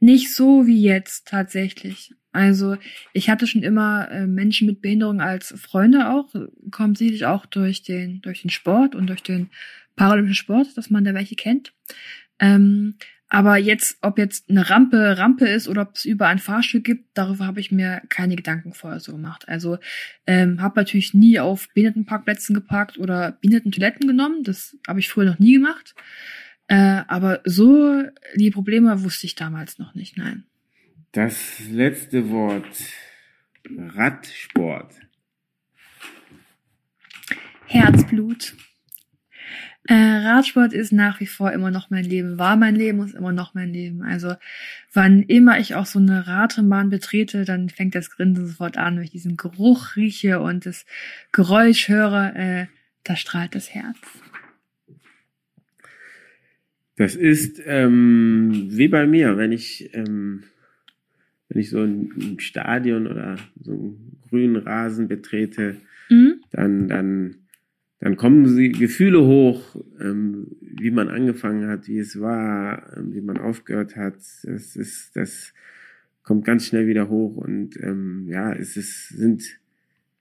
Nicht so wie jetzt tatsächlich. Also ich hatte schon immer äh, Menschen mit Behinderung als Freunde auch, kommt sicherlich auch durch den durch den Sport und durch den paralympischen Sport, dass man da welche kennt. Ähm, aber jetzt, ob jetzt eine Rampe Rampe ist oder ob es überall ein Fahrstuhl gibt, darüber habe ich mir keine Gedanken vorher so gemacht. Also ähm, habe natürlich nie auf Behindertenparkplätzen geparkt oder Behindertentoiletten genommen. Das habe ich früher noch nie gemacht. Äh, aber so die Probleme wusste ich damals noch nicht, nein. Das letzte Wort. Radsport. Herzblut. Äh, Radsport ist nach wie vor immer noch mein Leben, war mein Leben und ist immer noch mein Leben. Also wann immer ich auch so eine Radrennbahn betrete, dann fängt das Grinsen sofort an, wenn ich diesen Geruch rieche und das Geräusch höre, äh, da strahlt das Herz. Das ist ähm, wie bei mir, wenn ich ähm, wenn ich so ein, Stadion oder so einen grünen Rasen betrete, mhm. dann dann dann kommen sie Gefühle hoch, ähm, wie man angefangen hat, wie es war, ähm, wie man aufgehört hat. Das ist, das kommt ganz schnell wieder hoch und ähm, ja, es ist, sind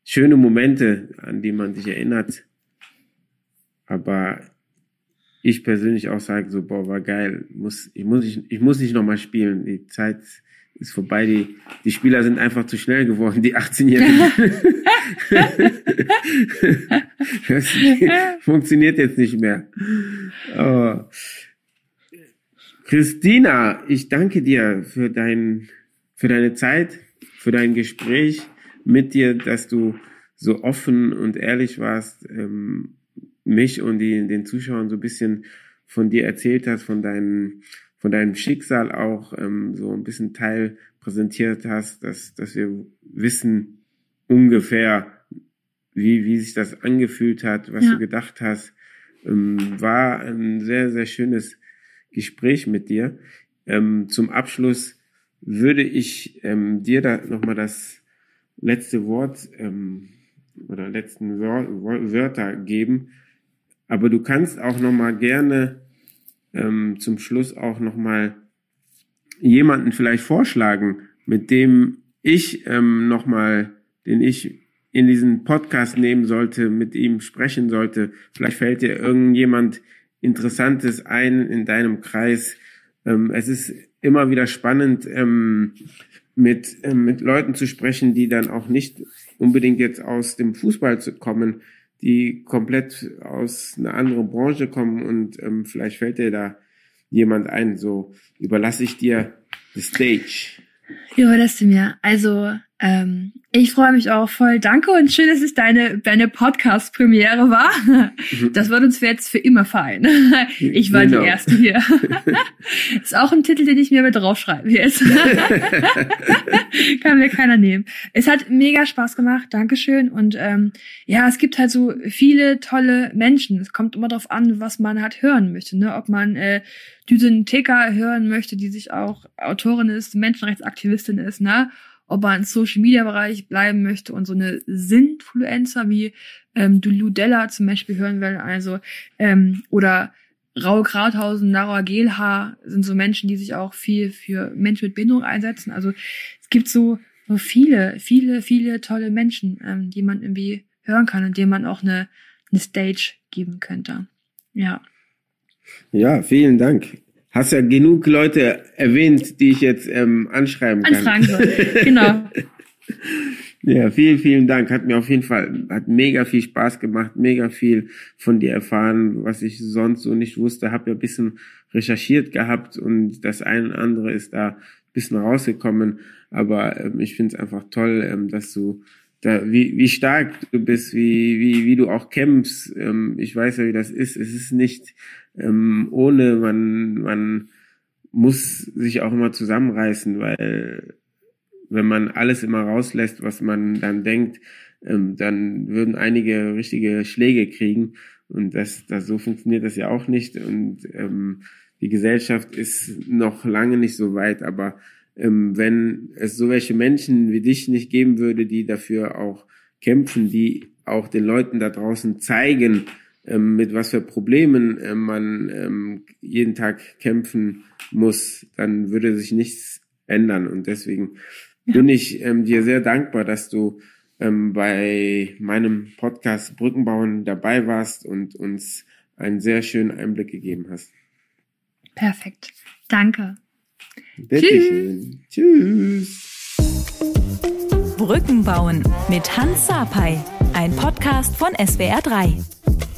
schöne Momente, an die man sich erinnert. Aber ich persönlich auch sage so, boah, war geil, muss, ich muss nicht, ich muss nicht nochmal spielen. Die Zeit ist vorbei. Die, die Spieler sind einfach zu schnell geworden, die 18-Jährigen. das funktioniert jetzt nicht mehr. Oh. Christina, ich danke dir für dein, für deine Zeit, für dein Gespräch mit dir, dass du so offen und ehrlich warst, ähm, mich und die, den Zuschauern so ein bisschen von dir erzählt hast, von deinen von deinem Schicksal auch ähm, so ein bisschen Teil präsentiert hast, dass, dass wir wissen ungefähr, wie, wie sich das angefühlt hat, was ja. du gedacht hast. Ähm, war ein sehr, sehr schönes Gespräch mit dir. Ähm, zum Abschluss würde ich ähm, dir da nochmal das letzte Wort ähm, oder letzten Wörter geben. Aber du kannst auch nochmal gerne ähm, zum Schluss auch nochmal jemanden vielleicht vorschlagen, mit dem ich ähm, nochmal, den ich in diesen Podcast nehmen sollte, mit ihm sprechen sollte. Vielleicht fällt dir irgendjemand Interessantes ein in deinem Kreis. Ähm, es ist immer wieder spannend, ähm, mit, ähm, mit Leuten zu sprechen, die dann auch nicht unbedingt jetzt aus dem Fußball zu kommen, die komplett aus einer anderen Branche kommen und ähm, vielleicht fällt dir da jemand ein. So überlasse ich dir the stage. Überlässt du mir. Also ähm, ich freue mich auch voll. Danke und schön, dass es deine, deine Podcast-Premiere war. Mhm. Das wird uns jetzt für immer fein. Ich war genau. die Erste hier. Ist auch ein Titel, den ich mir mit draufschreibe jetzt. Kann mir keiner nehmen. Es hat mega Spaß gemacht. Dankeschön. Und ähm, ja, es gibt halt so viele tolle Menschen. Es kommt immer darauf an, was man halt hören möchte. Ne? Ob man äh, Düsen Theka hören möchte, die sich auch Autorin ist, Menschenrechtsaktivistin ist, ne? ob man im Social Media Bereich bleiben möchte und so eine Sinnfluencer wie ähm, Ludella zum Beispiel hören will, also ähm, oder Raue Krauthausen, Laura Gelhaar sind so Menschen, die sich auch viel für Menschen mit Behinderung einsetzen. Also es gibt so so viele, viele, viele tolle Menschen, ähm, die man irgendwie hören kann und denen man auch eine, eine Stage geben könnte. Ja. Ja, vielen Dank. Hast ja genug Leute erwähnt, die ich jetzt ähm, anschreiben kann. Anfragen soll. genau. Ja, vielen, vielen Dank. Hat mir auf jeden Fall, hat mega viel Spaß gemacht, mega viel von dir erfahren, was ich sonst so nicht wusste. Hab ja ein bisschen recherchiert gehabt und das eine oder andere ist da ein bisschen rausgekommen. Aber ähm, ich finde es einfach toll, ähm, dass du da, wie, wie stark du bist, wie, wie, wie du auch kämpfst. Ähm, ich weiß ja, wie das ist. Es ist nicht ähm, ohne, man, man muss sich auch immer zusammenreißen, weil wenn man alles immer rauslässt, was man dann denkt, ähm, dann würden einige richtige Schläge kriegen. Und das, das so funktioniert das ja auch nicht. Und ähm, die Gesellschaft ist noch lange nicht so weit, aber ähm, wenn es so welche Menschen wie dich nicht geben würde, die dafür auch kämpfen, die auch den Leuten da draußen zeigen, mit was für Problemen äh, man ähm, jeden Tag kämpfen muss, dann würde sich nichts ändern. Und deswegen ja. bin ich ähm, dir sehr dankbar, dass du ähm, bei meinem Podcast Brückenbauen dabei warst und uns einen sehr schönen Einblick gegeben hast. Perfekt. Danke. Bitteschön. Tschüss. Brücken bauen mit Hans Sapai, ein Podcast von SWR3.